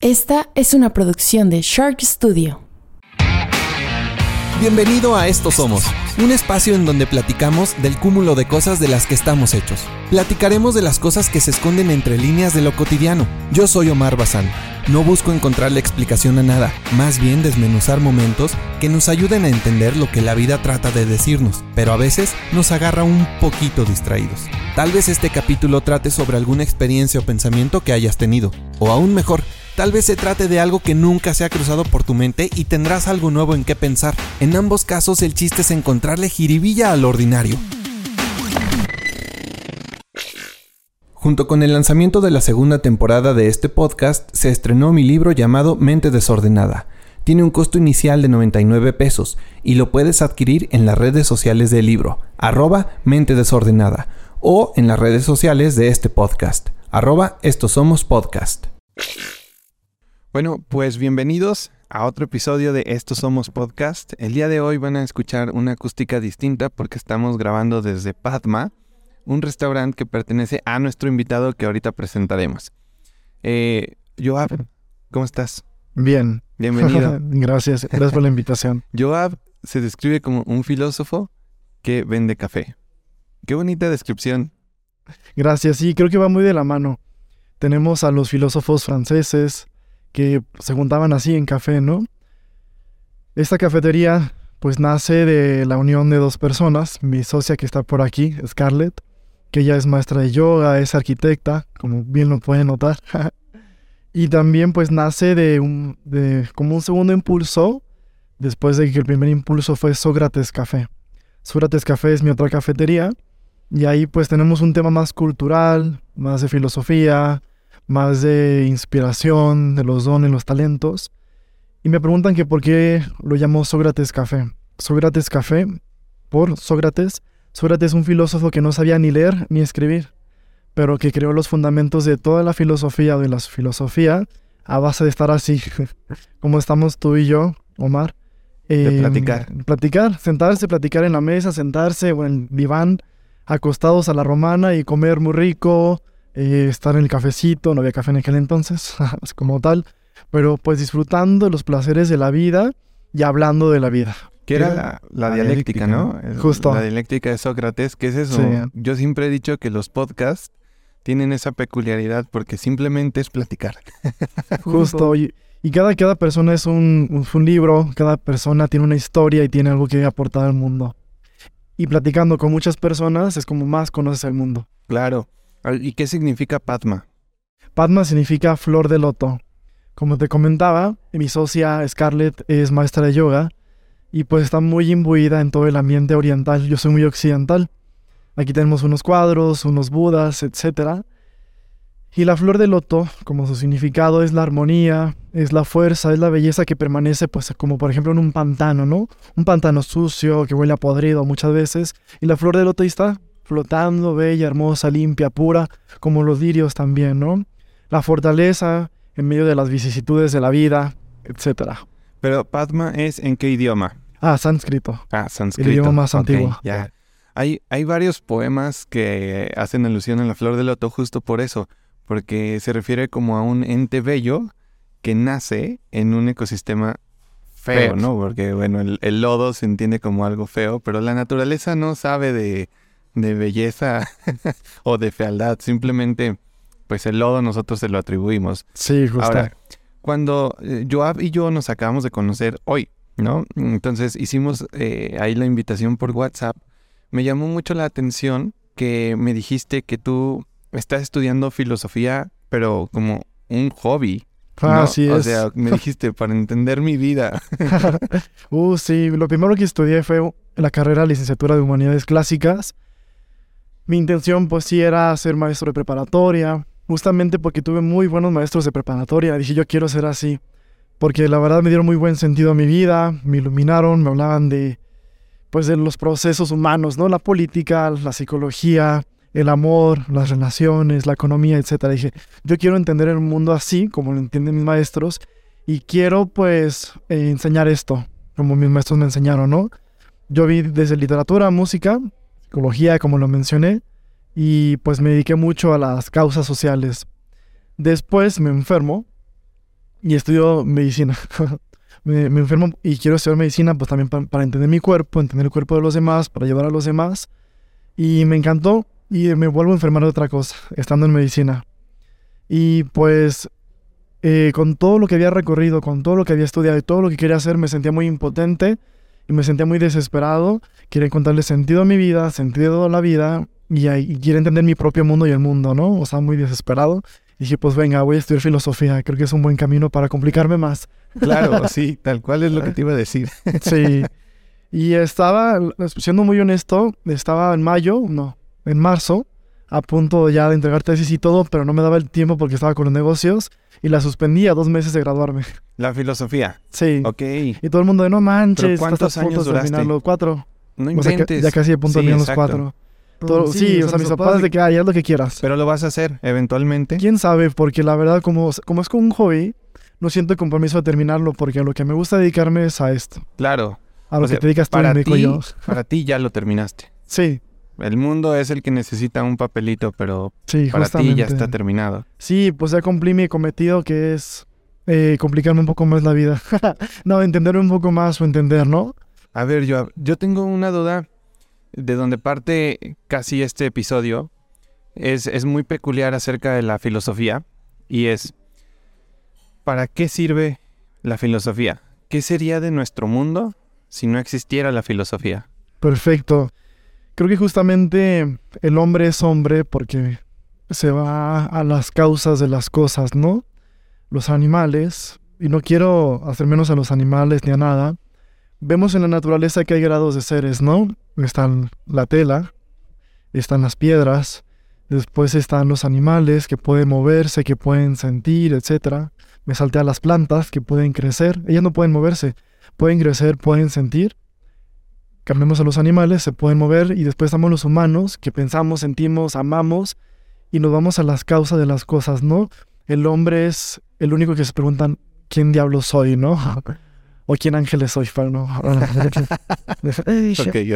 Esta es una producción de Shark Studio. Bienvenido a Esto Somos, un espacio en donde platicamos del cúmulo de cosas de las que estamos hechos. Platicaremos de las cosas que se esconden entre líneas de lo cotidiano. Yo soy Omar Bazán. No busco encontrar la explicación a nada, más bien desmenuzar momentos que nos ayuden a entender lo que la vida trata de decirnos, pero a veces nos agarra un poquito distraídos. Tal vez este capítulo trate sobre alguna experiencia o pensamiento que hayas tenido, o aún mejor, Tal vez se trate de algo que nunca se ha cruzado por tu mente y tendrás algo nuevo en qué pensar. En ambos casos el chiste es encontrarle jiribilla al ordinario. Junto con el lanzamiento de la segunda temporada de este podcast, se estrenó mi libro llamado Mente Desordenada. Tiene un costo inicial de 99 pesos y lo puedes adquirir en las redes sociales del libro, arroba Mente Desordenada, o en las redes sociales de este podcast, arroba Estos Somos Podcast. Bueno, pues bienvenidos a otro episodio de Estos Somos Podcast. El día de hoy van a escuchar una acústica distinta porque estamos grabando desde Padma, un restaurante que pertenece a nuestro invitado que ahorita presentaremos. Eh, Joab, ¿cómo estás? Bien. Bienvenido. Gracias, gracias por la invitación. Joab se describe como un filósofo que vende café. Qué bonita descripción. Gracias, sí, creo que va muy de la mano. Tenemos a los filósofos franceses, que se juntaban así en café, ¿no? Esta cafetería pues nace de la unión de dos personas, mi socia que está por aquí, Scarlett, que ella es maestra de yoga, es arquitecta, como bien lo pueden notar. y también pues nace de un de como un segundo impulso después de que el primer impulso fue Sócrates Café. Sócrates Café es mi otra cafetería y ahí pues tenemos un tema más cultural, más de filosofía, más de inspiración, de los dones, los talentos. Y me preguntan que por qué lo llamo Sócrates Café. Sócrates Café, por Sócrates. Sócrates es un filósofo que no sabía ni leer ni escribir, pero que creó los fundamentos de toda la filosofía o de la filosofía a base de estar así, como estamos tú y yo, Omar. de platicar. Platicar, sentarse, platicar en la mesa, sentarse o en el diván, acostados a la romana y comer muy rico, eh, estar en el cafecito, no había café en aquel entonces, como tal, pero pues disfrutando de los placeres de la vida y hablando de la vida. Que era la, dialéctica, ¿no? Justo. La dialéctica de Sócrates, que es eso. Yo siempre he dicho que los podcasts tienen esa peculiaridad porque simplemente es platicar. Justo. Y, cada, cada persona es un, un, libro, cada persona tiene una historia y tiene algo que aportar al mundo. Y platicando con muchas personas es como más conoces el mundo. Claro. ¿Y qué significa Padma? Padma significa flor de loto. Como te comentaba, mi socia Scarlett es maestra de yoga y pues está muy imbuida en todo el ambiente oriental. Yo soy muy occidental. Aquí tenemos unos cuadros, unos budas, etc. Y la flor de loto, como su significado, es la armonía, es la fuerza, es la belleza que permanece, pues como por ejemplo en un pantano, ¿no? Un pantano sucio que huele a podrido muchas veces. Y la flor de loto ahí está, flotando, bella, hermosa, limpia, pura, como los lirios también, ¿no? La fortaleza en medio de las vicisitudes de la vida, etc. Pero Padma es en qué idioma? Ah, sánscrito. Ah, sánscrito. El idioma más antiguo. Ya. Hay, hay varios poemas que hacen alusión a la flor del loto justo por eso, porque se refiere como a un ente bello que nace en un ecosistema feo, ¿no? Porque, bueno, el, lodo se entiende como algo feo, pero la naturaleza no sabe de, de belleza o de fealdad, simplemente pues el lodo nosotros se lo atribuimos. Sí, justo. Ahora, cuando eh, Joab y yo nos acabamos de conocer hoy, ¿no? Entonces hicimos eh, ahí la invitación por WhatsApp. Me llamó mucho la atención que me dijiste que tú estás estudiando filosofía, pero como un hobby. Ah, así es. O sea, me dijiste, para entender mi vida. uh, sí, lo primero que estudié fue la carrera licenciatura de Humanidades Clásicas mi intención pues sí era ser maestro de preparatoria, justamente porque tuve muy buenos maestros de preparatoria. Dije, yo quiero ser así, porque la verdad me dieron muy buen sentido a mi vida, me iluminaron, me hablaban de pues de los procesos humanos, ¿no? La política, la psicología, el amor, las relaciones, la economía, etc. Dije, yo quiero entender el mundo así, como lo entienden mis maestros, y quiero pues eh, enseñar esto, como mis maestros me enseñaron, ¿no? Yo vi desde literatura, música, psicología, como lo mencioné, y pues me dediqué mucho a las causas sociales. Después me enfermo y estudio medicina. me, enfermo y quiero estudiar medicina pues también pa- para entender mi cuerpo, entender el cuerpo de los demás, para ayudar a los demás. Y me encantó y me vuelvo a enfermar de otra cosa, estando en medicina. Y pues eh, con todo lo que había recorrido, con todo lo que había estudiado y todo lo que quería hacer, me sentía muy impotente y me sentía muy desesperado. Quería encontrarle sentido a mi vida, sentido a la vida y, y quiero entender mi propio mundo y el mundo, ¿no? O sea, muy desesperado. Y dije, pues venga, voy a estudiar filosofía. Creo que es un buen camino para complicarme más. Claro, sí, tal cual es lo que te iba a decir. Sí. Y estaba, siendo muy honesto, estaba en mayo, no, en marzo, a punto ya de entregar tesis y todo, pero no me daba el tiempo porque estaba con los negocios y la suspendí a dos meses de graduarme. La filosofía. Sí. Ok. Y todo el mundo de no manches, ¿cuántos estás a punto años de duraste? terminarlo, cuatro. No O sea, que- inventes. ya casi a punto de Sí, terminar los cuatro. Todo- sí, o sea, mis papás de que, ay, haz lo que quieras. Pero lo vas a hacer eventualmente. ¿Quién sabe? Porque la verdad, como, como es como un hobby, no siento el compromiso de terminarlo porque lo que me gusta dedicarme es a esto. Claro. A lo O sea, que te dedicas tú, para me dedico ti, yo. para ti ya lo terminaste. Sí, El mundo es el que necesita un papelito, pero sí, para justamente. ti ya está terminado. Sí, pues ya cumplí mi cometido que es eh, complicarme un poco más la vida. no, entender un poco más o entender, ¿no? A ver, yo, yo tengo una duda de donde parte casi este episodio. Es, es muy peculiar acerca de la filosofía y es, ¿para qué sirve la filosofía? ¿Qué sería de nuestro mundo si no existiera la filosofía? Perfecto. Creo que justamente el hombre es hombre porque se va a las causas de las cosas, ¿no? Los animales, y no quiero hacer menos a los animales ni a nada, vemos en la naturaleza que hay grados de seres, ¿no? Están la tela, están las piedras, después están los animales que pueden moverse, que pueden sentir, etc. Me salté a las plantas que pueden crecer, ellas no pueden moverse, pueden crecer, pueden sentir cambiamos a los animales, se pueden mover y después estamos los humanos que pensamos, sentimos, amamos y nos vamos a las causas de las cosas, ¿no? El hombre es el único que se preguntan quién diablo soy, ¿no? O quién ángeles soy, no.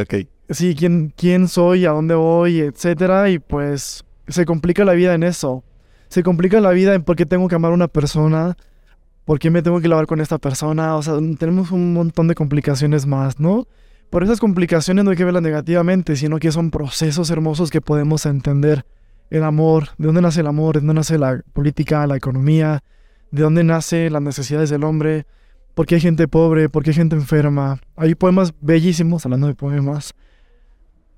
ok. Sí, quién, quién soy, a dónde voy, etcétera, y pues se complica la vida en eso. Se complica la vida en por qué tengo que amar a una persona, por qué me tengo que lavar con esta persona, o sea, tenemos un montón de complicaciones más, ¿no? Por esas complicaciones no hay que verlas negativamente, sino que son procesos hermosos que podemos entender. El amor, de dónde nace el amor, de dónde nace la política, la economía, de dónde nacen las necesidades del hombre, por qué hay gente pobre, por qué hay gente enferma. Hay poemas bellísimos, hablando de poemas,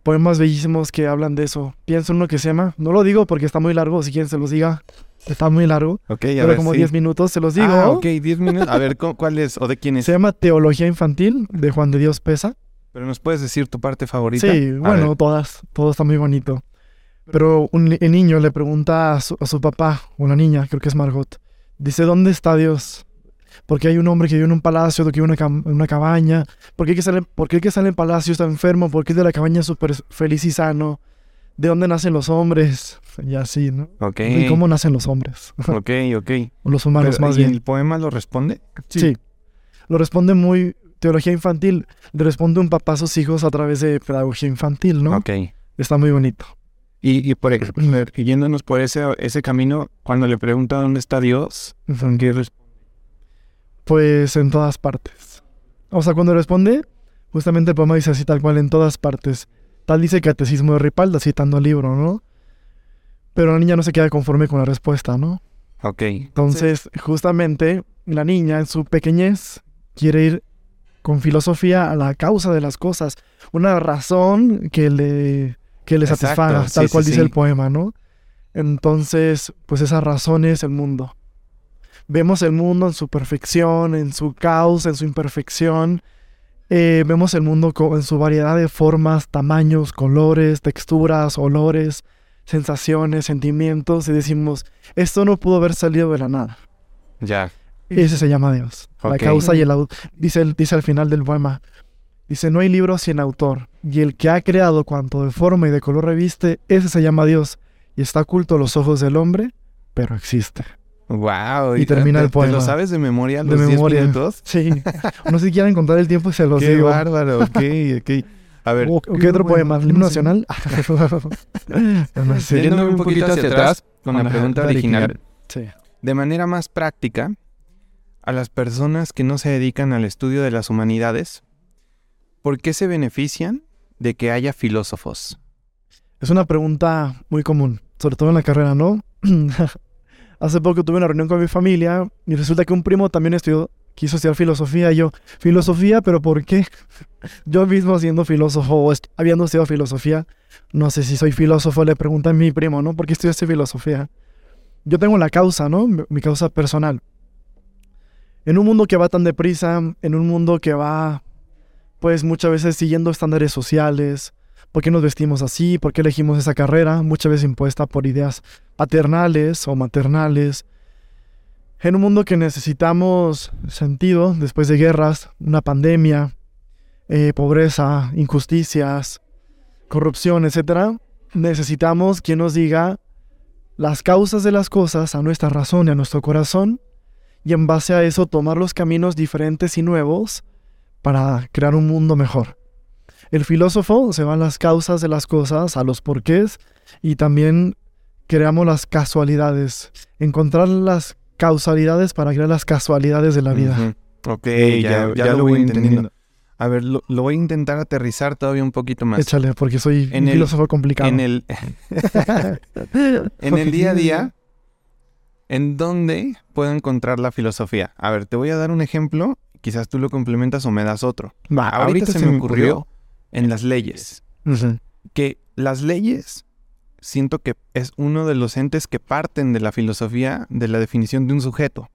poemas bellísimos que hablan de eso. Pienso en uno que se llama, no lo digo porque está muy largo, si quieren se los diga, está muy largo, Ok, a pero ver, como sí. 10 minutos, se los digo. Ah, ok, 10 minutos. A ver, ¿cu- ¿cuál es o de quién es? Se llama Teología Infantil de Juan de Dios Pesa. Pero nos puedes decir tu parte favorita. Sí, A bueno, ver. todas, todo está muy bonito. Pero un el niño le pregunta a su, a su papá, una niña, creo que es Margot, dice, ¿dónde está Dios? Porque hay un hombre que vive en un palacio, otro que vive en una, cabaña. ¿Por qué el que sale, por qué el que sale en palacio está enfermo? ¿Por qué el de la cabaña es súper feliz y sano? ¿De dónde nacen los hombres? Y así, ¿no? Ok. ¿Y cómo nacen los hombres? Ok, ok. o los humanos Pero, más ¿y bien. el poema lo responde? Sí. Lo responde muy teología infantil. Responde un papá a sus hijos a través de pedagogía infantil, ¿no? Ok. Está muy bonito. Y, y por ejemplo, yéndonos por ese, ese camino, cuando le pregunta dónde está Dios, ¿qué responde? Pues en todas partes. O sea, cuando responde, justamente el poema dice así tal cual en todas partes. Tal dice el catecismo de Ripalda, citando el libro, ¿no? Pero la niña no se queda conforme con la respuesta, ¿no? Ok. Entonces, justamente, la niña en su pequeñez quiere ir con filosofía a la causa de las cosas. Una razón que le, que le Exacto, satisfaga, tal sí, cual dice sí. el poema, ¿no? Entonces, pues esa razón es el mundo. Vemos el mundo en su perfección, en su caos, en su imperfección. Eh, vemos el mundo en su variedad de formas, tamaños, colores, texturas, olores, sensaciones, sentimientos. Y decimos, esto no pudo haber salido de la nada. Ya. Ese se llama Dios. La causa y el au- dice, el- dice al final del poema. Dice, no hay libro sin autor. Y el que ha creado cuanto de forma y de color reviste, ese se llama Dios. Y está oculto a los ojos del hombre, pero existe. Wow. Y termina el ¿Te lo poema. sabes de memoria De los 10 memoria. minutos? Sí. no sé si quieren contar el tiempo y se los Qué digo. bárbaro. Ok, ok. A ver. ¿O, o qué otro poema? ¿El himno nacional? no sé. Yéndome un poquito hacia atrás con la pregunta original. Sí. De manera más práctica, a las personas que no se dedican al estudio de las humanidades, ¿por qué se benefician de que haya filósofos? Es una pregunta muy común, sobre todo en la carrera, ¿no? Hace poco tuve una reunión con mi familia y resulta que un primo también estudió, quiso estudiar filosofía. Y yo, filosofía, pero ¿por qué? yo mismo siendo filósofo o habiendo estudiado filosofía, no sé si soy filósofo, le pregunta a mi primo, ¿no? ¿Por qué estudiaste filosofía? Yo tengo la causa, ¿no? Mi causa personal. En un mundo que va tan deprisa, en un mundo que va, pues muchas veces siguiendo estándares sociales, ¿por qué nos vestimos así? ¿Por qué elegimos esa carrera? Muchas veces impuesta por ideas paternales o maternales. En un mundo que necesitamos sentido después de guerras, una pandemia, eh, pobreza, injusticias, corrupción, etc., necesitamos quien nos diga las causas de las cosas a nuestra razón y a nuestro corazón y en base a eso tomar los caminos diferentes y nuevos para crear un mundo mejor. El filósofo se va a las causas de las cosas, a los porqués y también creamos las casualidades, encontrar las causalidades para crear las casualidades de la vida. Ok, ya, lo voy entendiendo. A ver, lo, voy a intentar aterrizar todavía un poquito más. Échale, porque soy un filósofo complicado. En el, en el día a día, ¿En dónde puedo encontrar la filosofía? A ver, te voy a dar un ejemplo, quizás tú lo complementas o me das otro. Va, ahorita, se, me ocurrió, en las leyes. Que las leyes siento que es uno de los entes que parten de la filosofía, de la definición de un sujeto,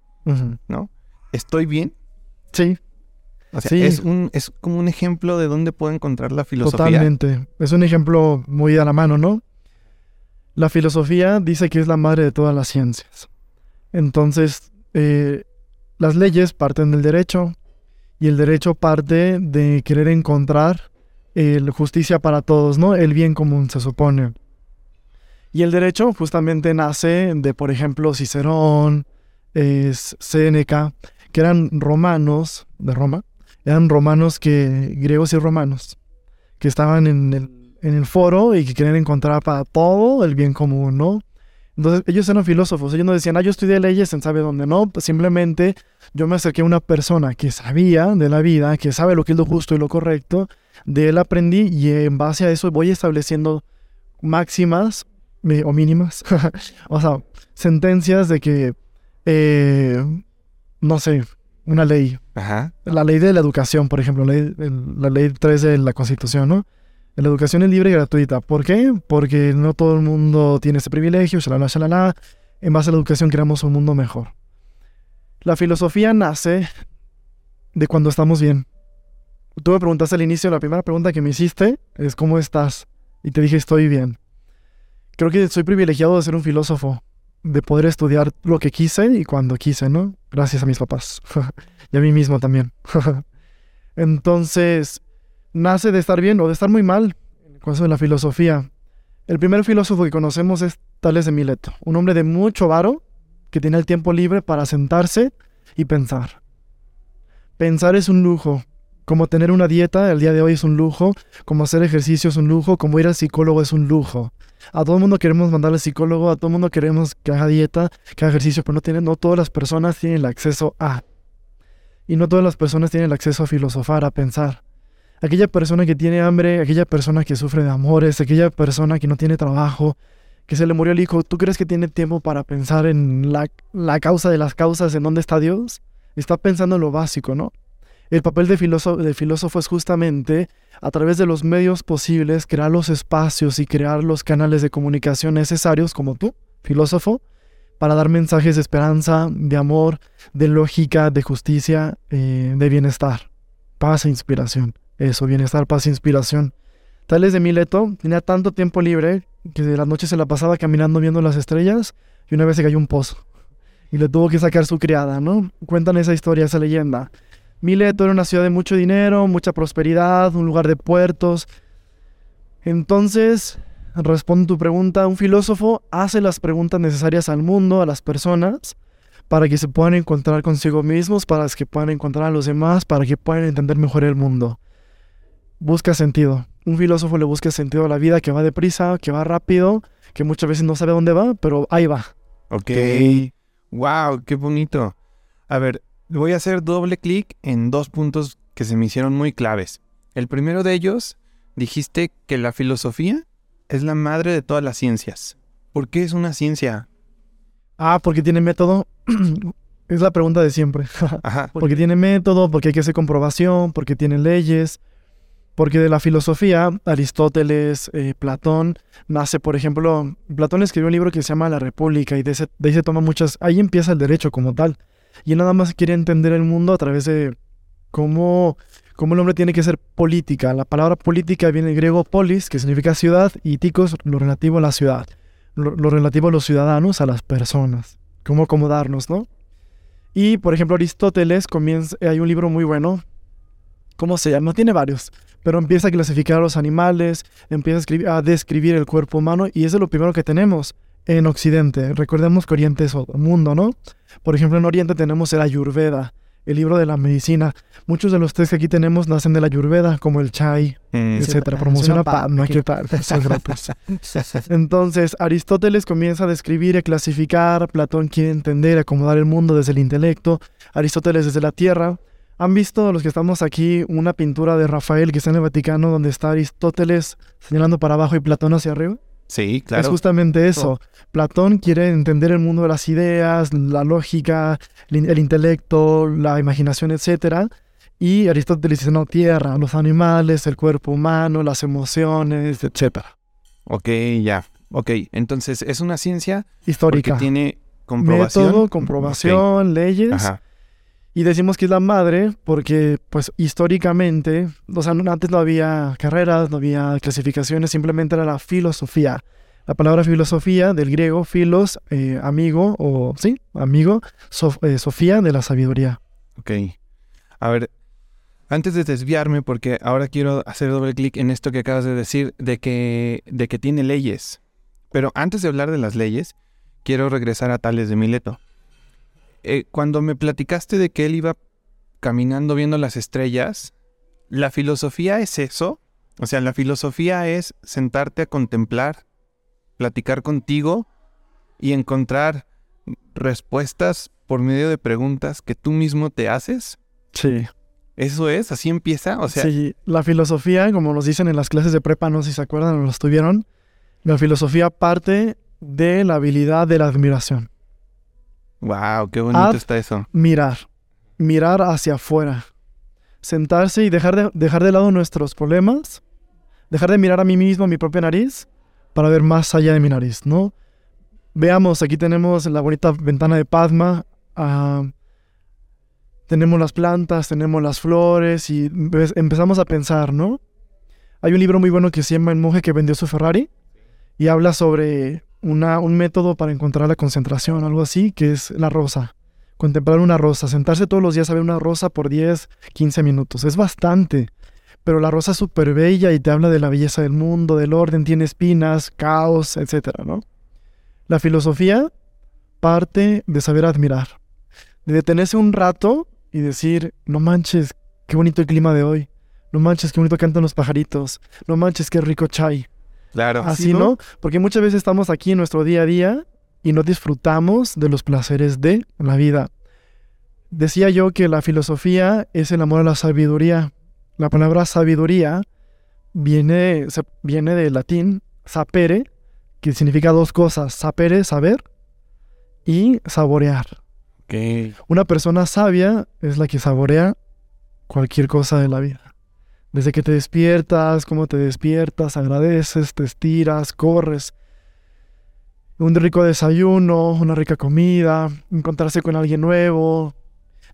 ¿no? ¿Estoy bien? Sí. O sea, es, un, es como un ejemplo de dónde puedo encontrar la filosofía. Totalmente. Es un ejemplo muy a la mano, ¿no? La filosofía dice que es la madre de todas las ciencias. Entonces, eh, las leyes parten del derecho y el derecho parte de querer encontrar el justicia para todos, ¿no? El bien común se supone. Y el derecho justamente nace de, por ejemplo, Cicerón, es Séneca, que eran romanos de Roma, eran romanos que, griegos y romanos, que estaban en el, en el foro y que querían encontrar para todo el bien común, ¿no? Entonces, ellos eran filósofos, ellos no decían, ah, yo estudié leyes en sabe dónde, no, simplemente yo me acerqué a una persona que sabía de la vida, que sabe lo que es lo justo y lo correcto, de él aprendí y en base a eso voy estableciendo máximas o mínimas, o sea, sentencias de que, eh, no sé, una ley. Ajá. La ley de la educación, por ejemplo, la ley, la ley 3 de la Constitución, ¿no? La educación es libre y gratuita. ¿Por qué? Porque no todo el mundo tiene ese privilegio, shalala, shalala. En base a la educación creamos un mundo mejor. La filosofía nace de cuando estamos bien. Tú me preguntaste al inicio, la primera pregunta que me hiciste es ¿cómo estás? Y te dije estoy bien. Creo que soy privilegiado de ser un filósofo, de poder estudiar lo que quise y cuando quise, ¿no? Gracias a mis papás y a mí mismo también. Entonces, nace de estar bien o de estar muy mal, en el caso de la filosofía. El primer filósofo que conocemos es Tales de Mileto, un hombre de mucho varo que tiene el tiempo libre para sentarse y pensar. Pensar es un lujo, como tener una dieta el día de hoy es un lujo, como hacer ejercicio es un lujo, como ir al psicólogo es un lujo. A todo el mundo queremos mandar al psicólogo, a todo el mundo queremos que haga dieta, que haga ejercicio, pero no, tienen, no todas las personas tienen el acceso a. Y no todas las personas tienen el acceso a filosofar, a pensar aquella persona que tiene hambre, aquella persona que sufre de amores, aquella persona que no tiene trabajo, que se le murió el hijo, ¿tú crees que tiene tiempo para pensar en la, la causa de las causas, en dónde está Dios? Está pensando en lo básico, ¿no? El papel de filósofo, de filósofo es justamente, a través de los medios posibles, crear los espacios y crear los canales de comunicación necesarios, como tú, filósofo, para dar mensajes de esperanza, de amor, de lógica, de justicia, eh, de bienestar, paz e inspiración. Eso, bienestar, paz e inspiración. Tales de Mileto tenía tanto tiempo libre que de las noches se la pasaba caminando viendo las estrellas y una vez se cayó un pozo y le tuvo que sacar su criada, ¿no? Cuentan esa historia, esa leyenda. Mileto era una ciudad de mucho dinero, mucha prosperidad, un lugar de puertos. Entonces, respondo tu pregunta, un filósofo hace las preguntas necesarias al mundo, a las personas, para que se puedan encontrar consigo mismos, para que puedan encontrar a los demás, para que puedan entender mejor el mundo busca sentido. Un filósofo le busca sentido a la vida que va deprisa, que va rápido, que muchas veces no sabe dónde va, pero ahí va. Ok. Wow, qué bonito. A ver, voy a hacer doble clic en dos puntos que se me hicieron muy claves. El primero de ellos, dijiste que la filosofía es la madre de todas las ciencias. ¿Por qué es una ciencia? Ah, porque tiene método. es la pregunta de siempre. Ajá. porque tiene método, porque hay que hacer comprobación, porque tiene leyes. Porque de la filosofía, Aristóteles, eh, Platón, nace, por ejemplo, Platón escribió un libro que se llama La República y de, ese- de ahí se toma muchas, ahí empieza el derecho como tal. Y nada más quiere entender el mundo a través de cómo, cómo el hombre tiene que ser política. La palabra política viene del griego polis, que significa ciudad, y ticos, lo relativo a la ciudad, lo, lo relativo a los ciudadanos, a las personas, cómo acomodarnos, ¿no? Y, por ejemplo, Aristóteles comienza, hay un libro muy bueno, ¿cómo se llama? Tiene varios, pero empieza a clasificar a los animales, empieza a, escribir- a describir el cuerpo humano y eso es lo primero que tenemos en Occidente. Recordemos que Oriente es otro mundo, ¿no? Por ejemplo, en Oriente tenemos el Ayurveda, el libro de la medicina. Muchos de los tés que aquí tenemos nacen de la Ayurveda, como el chai, Mm, etcétera. Promociona pa- no hay que gratis. Entonces, Aristóteles comienza a describir y a clasificar, Platón quiere entender, acomodar el mundo desde el intelecto, Aristóteles desde la tierra. ¿Han visto los que estamos aquí una pintura de Rafael que está en el Vaticano donde está Aristóteles señalando para abajo y Platón hacia arriba? Sí, Es claro. justamente eso. Platón quiere entender el mundo de las ideas, la lógica, el, in- el intelecto, la imaginación, etc. Y Aristóteles dice, no, tierra, los animales, el cuerpo humano, las emociones, etc. Ok, ya. Ok, entonces es una ciencia Histórica. tiene comprobación. Método, comprobación, leyes. Ajá. Y decimos que es la madre porque, pues, históricamente, o sea, antes no había carreras, no había clasificaciones, simplemente era la filosofía. La palabra filosofía, del griego, filos, eh, amigo, o, sí, amigo, eh, sofía, de la sabiduría. Ok. A ver, antes de desviarme, porque ahora quiero hacer doble clic en esto que acabas de decir, de que, de que tiene leyes. Pero antes de hablar de las leyes, quiero regresar a Tales de Mileto. Eh, cuando me platicaste de que él iba caminando viendo las estrellas, ¿la filosofía es eso? O sea, la filosofía es sentarte a contemplar, platicar contigo y encontrar respuestas por medio de preguntas que tú mismo te haces. Sí. ¿Eso es? ¿Así empieza? O sea, sí, la filosofía, como nos dicen en las clases de prepa, no sé si se acuerdan o lo estuvieron, la filosofía parte de la habilidad de la admiración. Wow, qué bonito Ad- está eso. mirar, mirar hacia afuera, sentarse y dejar de, dejar de lado nuestros problemas, dejar de mirar a mí mismo, a mi propia nariz, para ver más allá de mi nariz, ¿no? Veamos, aquí tenemos la bonita ventana de Padma, ah, tenemos las plantas, tenemos las flores y empezamos a pensar, ¿no? Hay un libro muy bueno que se llama El monje que vendió su Ferrari y habla sobre un método para encontrar la concentración, algo así, que es la rosa contemplar una rosa, sentarse todos los días a ver una rosa por 10, 15 minutos. Es bastante. Pero la rosa es súper bella y te habla de la belleza del mundo, del orden, tiene espinas, caos, etcétera, ¿no? La filosofía parte de saber admirar, de detenerse un rato y decir, no manches, qué bonito el clima de hoy, no manches, qué bonito cantan los pajaritos, no manches, qué rico chai. Claro. Así, ¿no? Porque muchas veces estamos aquí en nuestro día a día y no disfrutamos de los placeres de la vida. Decía yo que la filosofía es el amor a la sabiduría. La palabra sabiduría viene, se- viene del latín sapere, que significa dos cosas, sapere, saber, y saborear. Ok. Una persona sabia es la que saborea cualquier cosa de la vida. Desde que te despiertas, cómo te despiertas, agradeces, te estiras, corres. Un rico desayuno, una rica comida, encontrarse con alguien nuevo,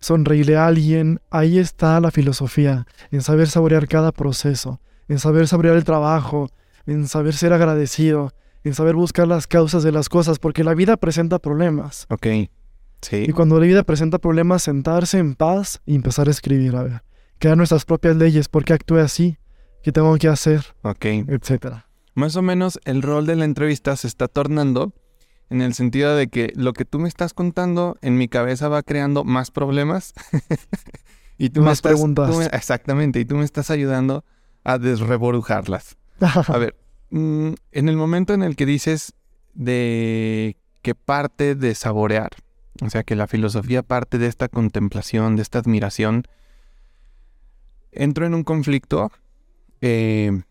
sonreírle a alguien. Ahí está la filosofía, en saber saborear cada proceso, en saber saborear el trabajo, en saber ser agradecido, en saber buscar las causas de las cosas, porque la vida presenta problemas. Ok. Sí. Y cuando la vida presenta problemas, sentarse en paz y empezar a escribir, a ver, crear nuestras propias leyes, por qué actúe así, qué tengo que hacer, Ok. etcétera. Más o menos el rol de la entrevista se está tornando en el sentido de que lo que tú me estás contando en mi cabeza va creando más problemas. y tú me Más estás- preguntas. tú me- exactamente. Y tú me estás ayudando a desreborujarlas. A ver, mm, en el momento en el que dices de que parte de saborear, O sea, que la filosofía parte de esta contemplación, de esta admiración. Entro en un conflicto. Eh,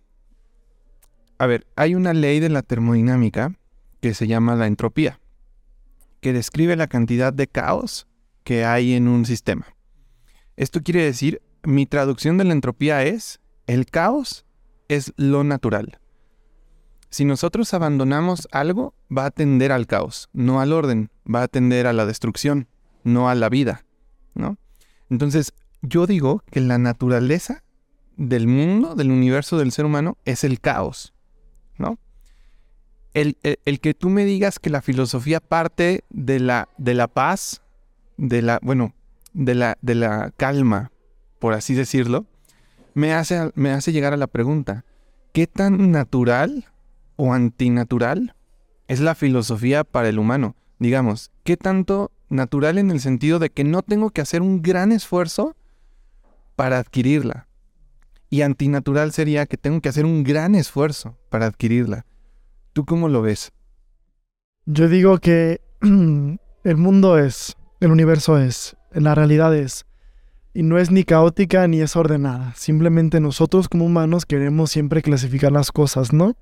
a ver, hay una ley de la termodinámica que se llama la entropía, que describe la cantidad de caos que hay en un sistema. Esto quiere decir, mi traducción de la entropía es, el caos es lo natural. Si nosotros abandonamos algo, va a tender al caos, no al orden, va a tender a la destrucción, no a la vida, ¿no? Entonces, yo digo que la naturaleza del mundo, del universo del ser humano, es el caos, ¿no? El, que tú me digas que la filosofía parte de la, de la paz, de la, bueno, de la, de la calma, por así decirlo, me hace, me hace llegar a la pregunta, ¿qué tan natural o antinatural es la filosofía para el humano? Digamos, ¿qué tanto natural en el sentido de que no tengo que hacer un gran esfuerzo para adquirirla? Y antinatural sería que tengo que hacer un gran esfuerzo para adquirirla. ¿Tú cómo lo ves? Yo digo que el mundo es, el universo es, la realidad es, y no es ni caótica ni es ordenada. Simplemente nosotros como humanos queremos siempre clasificar las cosas, ¿no?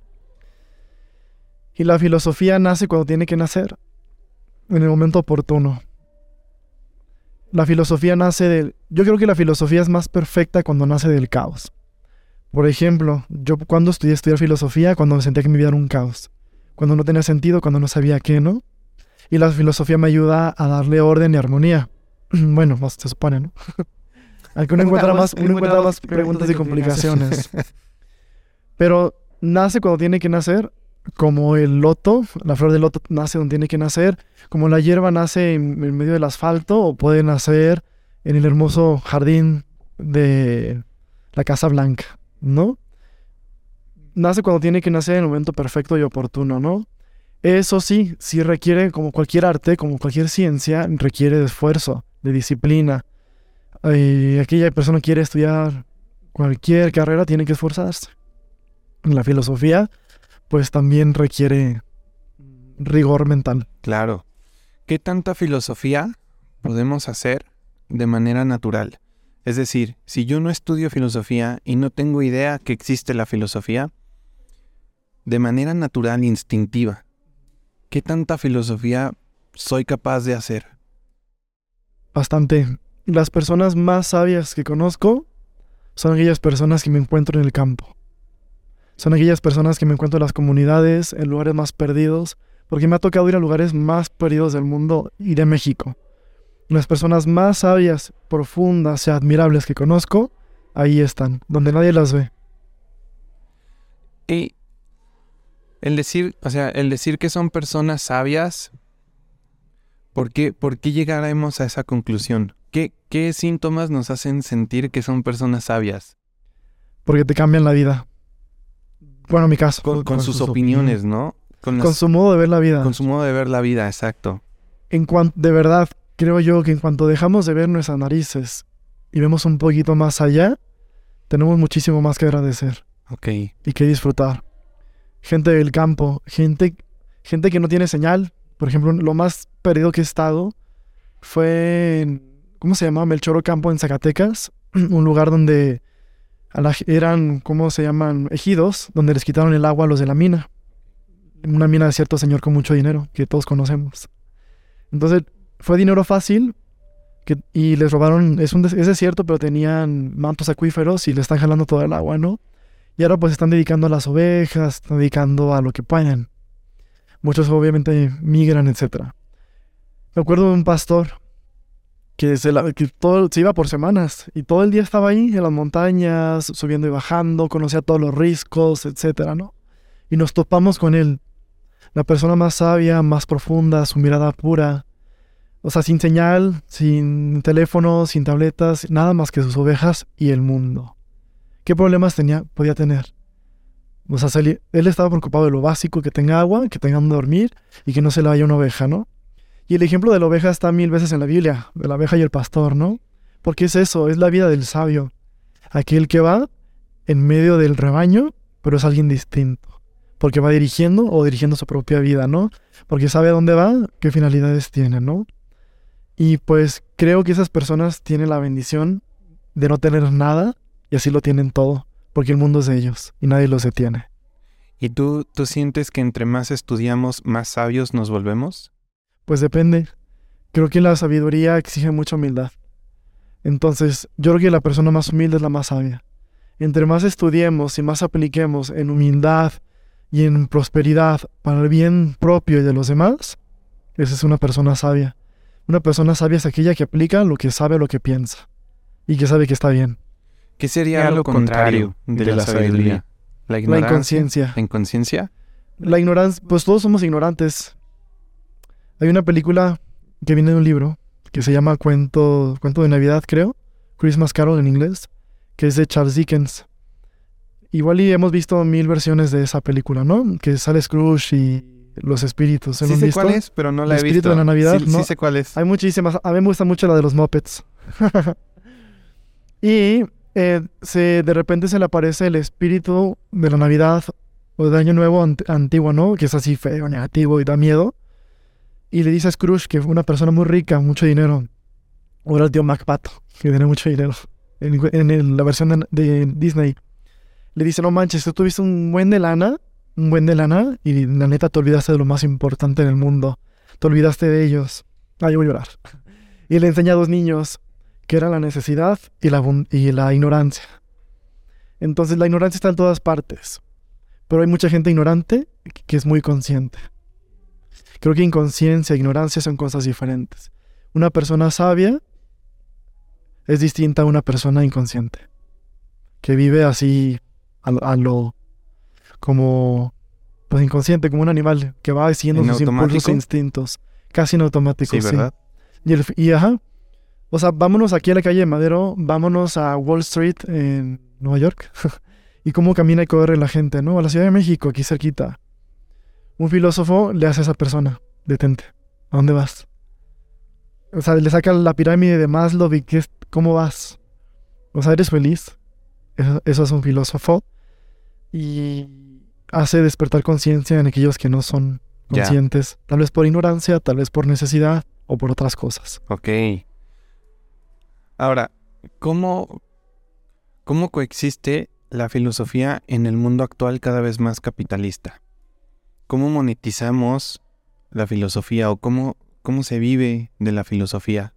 Y la filosofía nace cuando tiene que nacer, en el momento oportuno. La filosofía nace del... Yo creo que la filosofía es más perfecta cuando nace del caos. Por ejemplo, yo cuando estudié estudiar filosofía, cuando me sentía que mi vida era un caos. Cuando no tenía sentido, cuando no sabía qué, ¿no? Y la filosofía me ayuda a darle orden y armonía. bueno, se supone, ¿no? Aunque uno encuentra más, uno encuentra más preguntas y complicaciones. Pero nace cuando tiene que nacer, como el loto, la flor del loto nace donde tiene que nacer, como la hierba nace en, en medio del asfalto o puede nacer en el hermoso jardín de la Casa Blanca, ¿no? Nace cuando tiene que nacer en el momento perfecto y oportuno, ¿no? Eso sí, sí requiere, como cualquier arte, como cualquier ciencia, requiere de esfuerzo, de disciplina, y aquella persona quiere estudiar cualquier carrera, tiene que esforzarse. La filosofía, pues también requiere rigor mental. Claro. ¿Qué tanta filosofía podemos hacer de manera natural? Es decir, si yo no estudio filosofía y no tengo idea que existe la filosofía, de manera natural, instintiva, ¿qué tanta filosofía soy capaz de hacer? Bastante. Las personas más sabias que conozco son aquellas personas que me encuentro en el campo. Son aquellas personas que me encuentro en las comunidades, en lugares más perdidos, porque me ha tocado ir a lugares más perdidos del mundo y de México. Las personas más sabias, profundas y admirables que conozco, ahí están, donde nadie las ve. Y el decir, o sea, el decir que son personas sabias, ¿por qué, por qué llegaremos a esa conclusión? ¿Qué, síntomas nos hacen sentir que son personas sabias? Porque te cambian la vida. Bueno, en mi caso. Con, sus, opiniones, ¿no? Con, su modo de ver la vida. Con su modo de ver la vida, exacto. En cuanto, de verdad, creo yo que en cuanto dejamos de ver nuestras narices y vemos un poquito más allá, tenemos muchísimo más que agradecer. Ok. Y que disfrutar. Gente del campo, gente, gente que no tiene señal. Por ejemplo, lo más perdido que he estado fue en ¿cómo se llamaba? Melchor Campo en Zacatecas, un lugar donde eran, ¿cómo se llaman? Ejidos, donde les quitaron el agua a los de la mina. Una mina de cierto señor con mucho dinero, que todos conocemos. Entonces, fue dinero fácil que, y les robaron, es, un, es desierto, pero tenían mantos acuíferos y le están jalando todo el agua, ¿no? Y ahora pues están dedicando a las ovejas, están dedicando a lo que pueden. Muchos obviamente migran, etc. Me acuerdo de un pastor que se, iba por semanas y todo el día estaba ahí en las montañas, subiendo y bajando, conocía todos los riscos, etcétera, ¿no? Y nos topamos con él, la persona más sabia, más profunda, su mirada pura, o sea, sin señal, sin teléfono, sin tabletas, nada más que sus ovejas y el mundo. ¿Qué problemas tenía, podía tener? O sea, él estaba preocupado de lo básico, que tenga agua, que tenga donde dormir y que no se le vaya una oveja, ¿no? Y el ejemplo de la oveja está mil veces en la Biblia, de la oveja y el pastor, ¿no? Porque es eso, es la vida del sabio. Aquel que va en medio del rebaño, pero es alguien distinto. Porque va dirigiendo o dirigiendo su propia vida, ¿no? Porque sabe a dónde va, qué finalidades tiene, ¿no? Y pues creo que esas personas tienen la bendición de no tener nada y así lo tienen todo, porque el mundo es de ellos y nadie los detiene. ¿Y tú, tú sientes que entre más estudiamos, más sabios nos volvemos? Pues depende. Creo que la sabiduría exige mucha humildad. Entonces, yo creo que la persona más humilde es la más sabia. Entre más estudiemos y más apliquemos en humildad y en prosperidad para el bien propio y de los demás, esa es una persona sabia. Una persona sabia es aquella que aplica lo que sabe, lo que piensa y que sabe que está bien. ¿Qué sería lo contrario de, la, sabiduría? La, inconsciencia. ¿La inconsciencia? La ignorancia, pues todos somos ignorantes. Hay una película que viene de un libro que se llama Cuento, Cuento de Navidad, creo. Christmas Carol en inglés, que es de Charles Dickens. Igual y hemos visto mil versiones de esa película, ¿no? Que sale Scrooge y los espíritus. Sí sé cuál es, pero no la he visto. espíritu de la Navidad, sí, sí sé cuál es. Hay muchísimas. A mí me gusta mucho la de los Muppets. y eh, se, de repente se le aparece el espíritu de la Navidad o de Año Nuevo antiguo, ¿no? Que es así feo, negativo y da miedo. Y le dice a Scrooge, que una persona muy rica, mucho dinero. O era el tío MacPato, que tiene mucho dinero. En, la versión de, Disney. Le dice, no manches, tú tuviste un buen de lana, un buen de lana, y la neta te olvidaste de lo más importante en el mundo. Te olvidaste de ellos. Ah, yo voy a llorar. Y le enseña a dos niños que era la necesidad y la, y la ignorancia. Entonces la ignorancia está en todas partes. Pero hay mucha gente ignorante que es muy consciente. Creo que inconsciencia e ignorancia son cosas diferentes. Una persona sabia es distinta a una persona inconsciente, que vive así a, lo como pues inconsciente, como un animal que va siguiendo sus impulsos e instintos, casi en automático. Sí, ¿verdad? Y, el, y ajá, o sea, vámonos aquí a la calle de Madero, vámonos a Wall Street en Nueva York y cómo camina y corre la gente, ¿no? A la Ciudad de México, aquí cerquita un filósofo le hace a esa persona, detente, ¿a dónde vas? O sea, le saca la pirámide de Maslow y ¿cómo vas? O sea, ¿eres feliz? Eso, es un filósofo. Y hace despertar conciencia en aquellos que no son conscientes, tal vez por ignorancia, tal vez por necesidad o por otras cosas. Ok. Ahora, ¿cómo, cómo coexiste la filosofía en el mundo actual cada vez más capitalista? ¿Cómo monetizamos la filosofía o cómo, cómo se vive de la filosofía?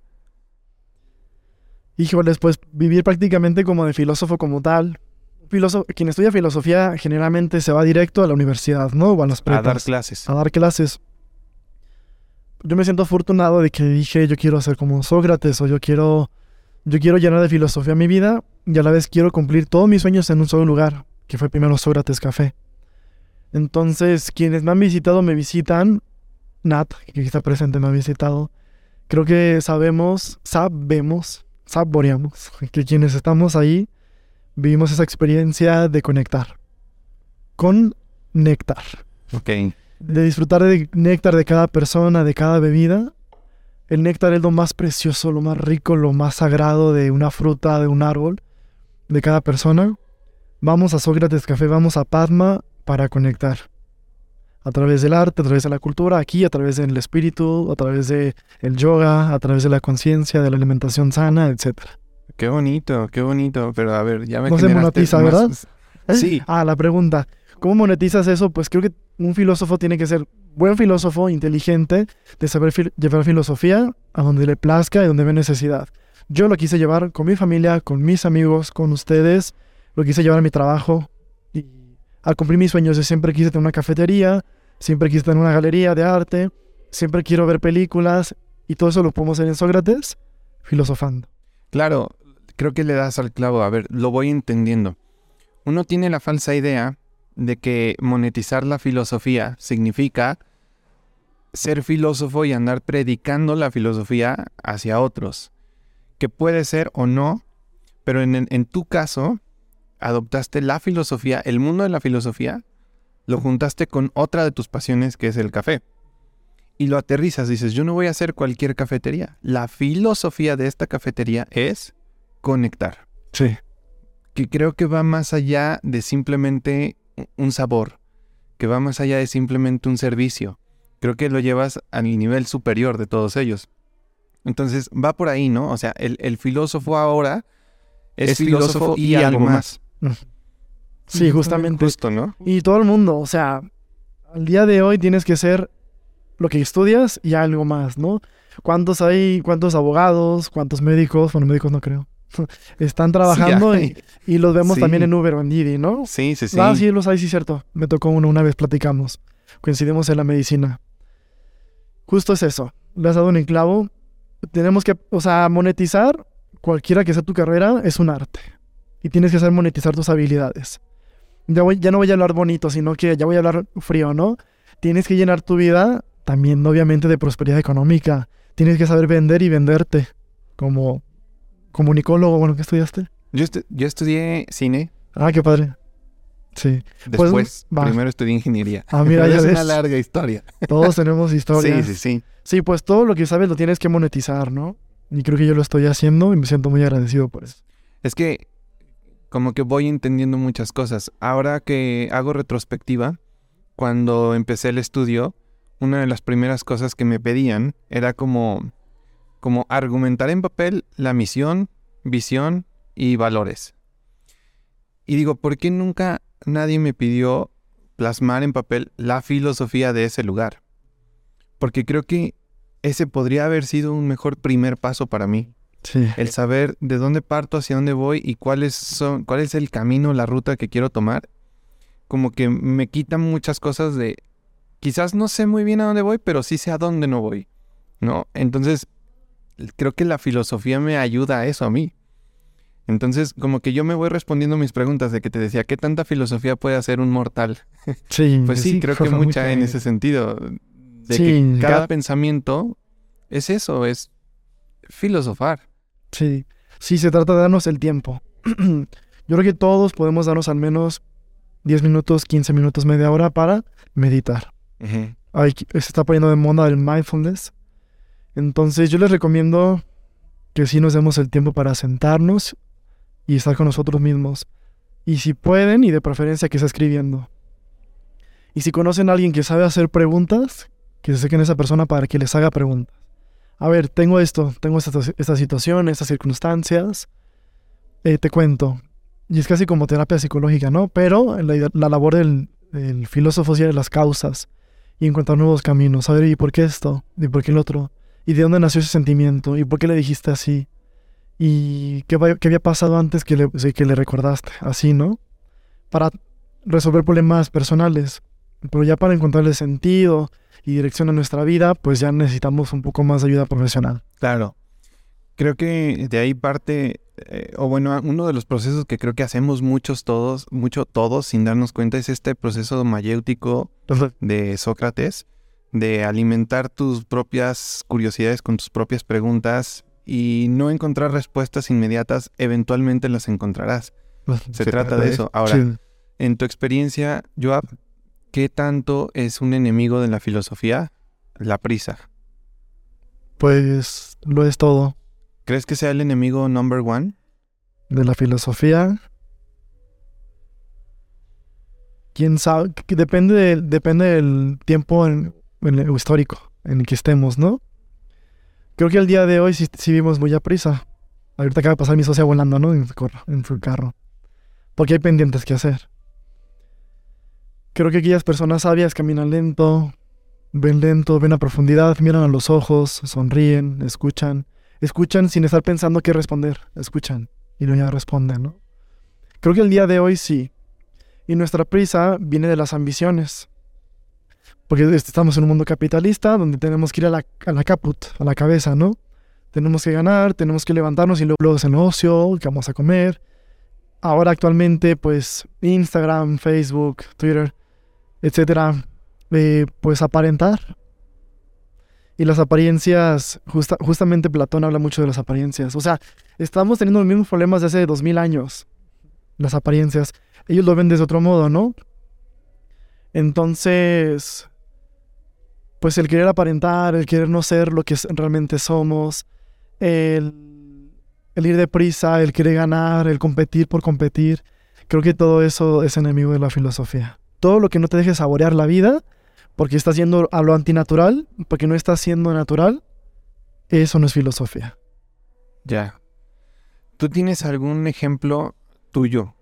Híjoles, pues vivir prácticamente como de filósofo como tal. Filósofo, quien estudia filosofía generalmente se va directo a la universidad, ¿no? O a las A dar clases. A dar clases. Yo me siento afortunado de que dije yo quiero ser como Sócrates o yo quiero, yo quiero llenar de filosofía mi vida y a la vez quiero cumplir todos mis sueños en un solo lugar, que fue primero Sócrates Café. Entonces, quienes me han visitado me visitan. Nat, que está presente, me ha visitado. Creo que sabemos, sabemos, saboreamos que quienes estamos ahí vivimos esa experiencia de conectar. Con néctar. Ok. De disfrutar de néctar de cada persona, de cada bebida. El néctar es lo más precioso, lo más rico, lo más sagrado de una fruta, de un árbol, de cada persona. Vamos a Sócrates Café, vamos a Padma, para conectar. A través del arte, a través de la cultura, aquí, a través del espíritu, a través del el yoga, a través de la conciencia, de la alimentación sana, etc. Qué bonito, qué bonito. Pero a ver, ya me No se monetiza, ¿verdad? Sí. Ah, la pregunta. ¿Cómo monetizas eso? Pues creo que un filósofo tiene que ser buen filósofo, inteligente, de saber llevar filosofía a donde le plazca y donde ve necesidad. Yo lo quise llevar con mi familia, con mis amigos, con ustedes. Lo quise llevar a mi trabajo, al cumplir mis sueños. Siempre quise tener una cafetería, siempre quise tener una galería de arte, siempre quiero ver películas y todo eso lo podemos hacer en Sócrates filosofando. Claro, creo que le das al clavo. A ver, lo voy entendiendo. Uno tiene la falsa idea de que monetizar la filosofía significa ser filósofo y andar predicando la filosofía hacia otros. Que puede ser o no, pero en, en tu caso, adoptaste la filosofía, el mundo de la filosofía, lo juntaste con otra de tus pasiones que es el café. Y lo aterrizas, dices, yo no voy a hacer cualquier cafetería. La filosofía de esta cafetería es conectar. Sí. Que creo que va más allá de simplemente un sabor, que va más allá de simplemente un servicio. Creo que lo llevas al nivel superior de todos ellos. Entonces va por ahí, ¿no? O sea, el, el filósofo ahora es, filósofo, y, algo más. Sí, justamente. Justo, ¿no? Y todo el mundo, o sea, al día de hoy tienes que ser lo que estudias y algo más, ¿no? ¿Cuántos hay, cuántos abogados, cuántos médicos, bueno, médicos no creo, están trabajando y, y, los vemos también en Uber o en Didi, ¿no? Sí, sí, sí. Ah, sí, los hay, sí, cierto. Me tocó uno una vez, platicamos. Coincidimos en la medicina. Justo es eso. Le has dado un enclavo. Tenemos que, o sea, monetizar cualquiera que sea tu carrera es un arte. Y tienes que saber monetizar tus habilidades. Ya, voy, ya no voy a hablar bonito, sino que ya voy a hablar frío, ¿no? Tienes que llenar tu vida también, obviamente, de prosperidad económica. Tienes que saber vender y venderte. Como comunicólogo, bueno, ¿qué estudiaste? Yo, yo estudié cine. Ah, qué padre. Sí. Después, pues, primero estudié ingeniería. Ah, mira, ya es ves. una larga historia. Todos tenemos historia. Sí, sí, sí. Sí, pues todo lo que sabes lo tienes que monetizar, ¿no? Y creo que yo lo estoy haciendo y me siento muy agradecido por eso. Es que como que voy entendiendo muchas cosas. Ahora que hago retrospectiva, cuando empecé el estudio, una de las primeras cosas que me pedían era como, como argumentar en papel la misión, visión y valores. Y digo, ¿por qué nunca nadie me pidió plasmar en papel la filosofía de ese lugar? Porque creo que ese podría haber sido un mejor primer paso para mí. Sí. El saber de dónde parto, hacia dónde voy y cuáles son, cuál es el camino, la ruta que quiero tomar. Como que me quitan muchas cosas de quizás no sé muy bien a dónde voy, pero sí sé a dónde no voy. ¿No? Entonces, creo que la filosofía me ayuda a eso a mí. Entonces, como que yo me voy respondiendo mis preguntas de que te decía, ¿qué tanta filosofía puede hacer un mortal? Sí, Pues sí, creo que mucha en ese sentido. De Sí, que cada, cada- pensamiento es eso, es filosofar. Sí, sí, se trata de darnos el tiempo. Yo creo que todos podemos darnos al menos 10 minutos, 15 minutos, media hora para meditar. Ay, se está poniendo de moda el mindfulness. Entonces yo les recomiendo que sí nos demos el tiempo para sentarnos y estar con nosotros mismos. Y si pueden, y de preferencia que esté escribiendo. Y si conocen a alguien que sabe hacer preguntas, que se sequen a esa persona para que les haga preguntas. A ver, tengo esto, tengo esta, esta situación, estas circunstancias. Eh, te cuento. Y es casi como terapia psicológica, ¿no? Pero la, la labor del, del filósofo es las causas y encontrar nuevos caminos. A ver, ¿y por qué esto? ¿Y por qué el otro? ¿Y de dónde nació ese sentimiento? ¿Y por qué le dijiste así? ¿Y qué, qué había pasado antes que le, que le recordaste? Así, ¿no? Para resolver problemas personales. Pero ya para encontrarle sentido y dirección a nuestra vida, pues ya necesitamos un poco más de ayuda profesional. Claro. Creo que de ahí parte, eh, o bueno, uno de los procesos que creo que hacemos muchos todos, mucho todos sin darnos cuenta, es este proceso mayéutico de Sócrates, de alimentar tus propias curiosidades con tus propias preguntas y no encontrar respuestas inmediatas, eventualmente las encontrarás. Se, trata de eso. Ahora, Sí. en tu experiencia, Joab, ¿qué tanto es un enemigo de la filosofía? La prisa. Pues lo es todo. ¿Crees que sea el enemigo number one? de la filosofía. Quién sabe, depende, del- depende del tiempo en, en el histórico en el que estemos, ¿no? Creo que el día de hoy sí, sí vivimos muy a prisa. Ahorita acaba de pasar mi socia volando, ¿no? En su, corro- en su carro. Porque hay pendientes que hacer. Creo que aquellas personas sabias caminan lento, ven lento, ven a profundidad, miran a los ojos, sonríen, escuchan. Escuchan sin estar pensando qué responder. Escuchan y luego ya responden, ¿no? Creo que el día de hoy sí. Y nuestra prisa viene de las ambiciones. Porque este, estamos en un mundo capitalista donde tenemos que ir a la, a la caput, a la cabeza, ¿no? Tenemos que ganar, tenemos que levantarnos y luego, es el ocio, que vamos a comer. Ahora actualmente, pues, Instagram, Facebook, Twitter, etcétera, eh, pues aparentar. Y las apariencias, justa- justamente Platón habla mucho de las apariencias. O sea, estamos teniendo los mismos problemas de hace dos mil años. Las apariencias. Ellos lo ven desde otro modo, ¿no? Entonces, pues el querer aparentar, el querer no ser lo que realmente somos, el, el ir deprisa, el querer ganar, el competir por competir, creo que todo eso es enemigo de la filosofía. Todo lo que no te deje saborear la vida, porque estás yendo a lo antinatural, porque no estás siendo natural, eso no es filosofía. Ya. ¿Tú tienes algún ejemplo tuyo,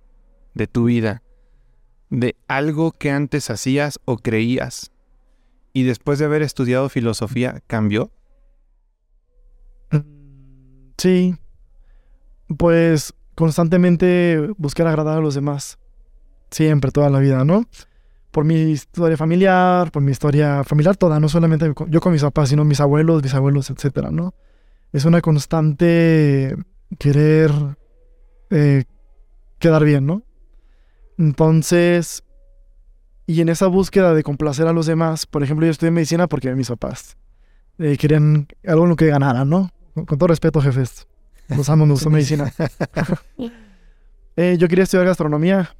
de tu vida, de algo que antes hacías o creías y después de haber estudiado filosofía cambió? Mm, Sí, pues constantemente buscar agradar a los demás. Siempre, toda la vida, ¿no? Por mi historia familiar, por mi historia familiar toda, no solamente yo con mis papás, sino mis abuelos, bisabuelos, etcétera, ¿no? Es una constante querer eh, quedar bien, ¿no? Entonces, y en esa búsqueda de complacer a los demás, por ejemplo, yo estudié medicina porque mis papás eh, querían algo en lo que ganaran, ¿no? Con, con todo respeto, jefes. Los amo, me gustó medicina. Eh, yo quería estudiar gastronomía.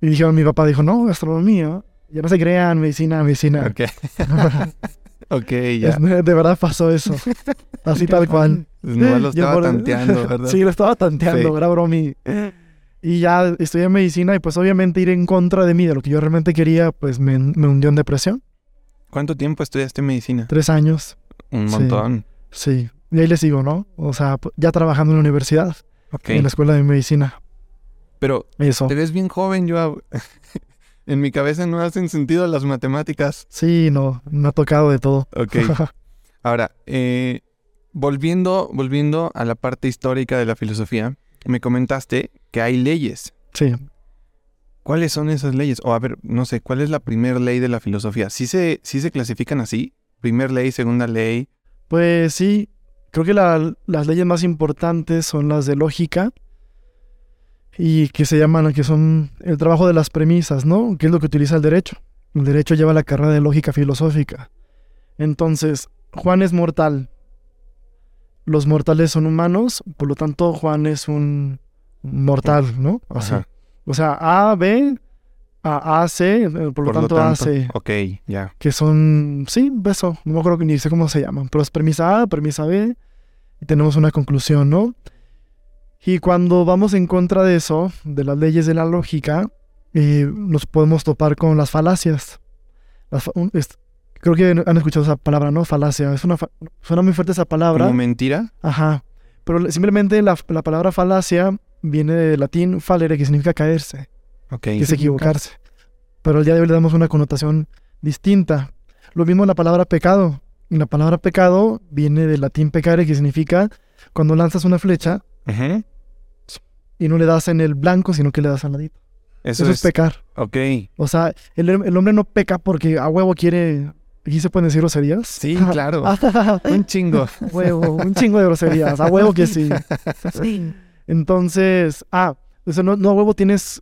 Y dijeron, mi papá dijo, no, gastronomía. Ya no se crean, medicina, medicina. Ok. ok, ya. Es- de verdad pasó eso. Así tal cual. No lo estaba por- tanteando, ¿verdad? Sí, lo estaba tanteando, Sí. era bromi. Y ya estudié medicina y pues obviamente ir en contra de mí, de lo que yo realmente quería, pues me, me hundió en depresión. ¿Cuánto tiempo estudiaste medicina? Tres años, Un montón. sí. Y ahí les digo, ¿no? O sea, ya trabajando en la universidad, Ok. en la escuela de medicina. Pero Eso. te ves bien joven, yo. en mi cabeza no hacen sentido las matemáticas. Sí, no, me ha tocado de todo. Ok. Ahora, eh, volviendo, volviendo a la parte histórica de la filosofía, me comentaste que hay leyes. sí. ¿Cuáles son esas leyes? O a ver, no sé, ¿cuál es la primera ley de la filosofía? ¿Sí se, sí se clasifican así? Primer ley, segunda ley. Pues sí, creo que la- las leyes más importantes son las de lógica y que se llaman, que son el trabajo de las premisas, ¿no? Que es lo que utiliza el derecho. El derecho lleva la carrera de lógica filosófica. Entonces, Juan es mortal. Los mortales son humanos, por lo tanto, Juan es un mortal, ¿no? Así. Ajá. O sea, A, B, A, A, C, eh, por lo tanto, A, C Ok, ya. que son, sí, eso, no me acuerdo que ni sé cómo se llaman, pero es premisa A, premisa B, y tenemos una conclusión, ¿no? Y cuando vamos en contra de eso, de las leyes de la lógica, eh, nos podemos topar con las falacias. Las fa- un- es- creo que han escuchado esa palabra, ¿no? Falacia. Es una fa- suena muy fuerte esa palabra. ¿Como mentira? Ajá. Pero le- simplemente la, la palabra falacia viene del latín falere, que significa caerse Ok. que es equivocarse. Pero el día de hoy le damos una connotación distinta. Lo mismo la palabra pecado. Y la palabra pecado viene del latín pecare, que significa cuando lanzas una flecha Y no le das en el blanco, sino que le das al ladito. Eso, Eso, es. es pecar. ok. O sea, el, el hombre no peca porque a huevo quiere... ¿Aquí se pueden decir groserías? Sí, claro. Un chingo. huevo, un chingo de groserías. A huevo que sí. Entonces, ah, o sea, no, no a huevo tienes,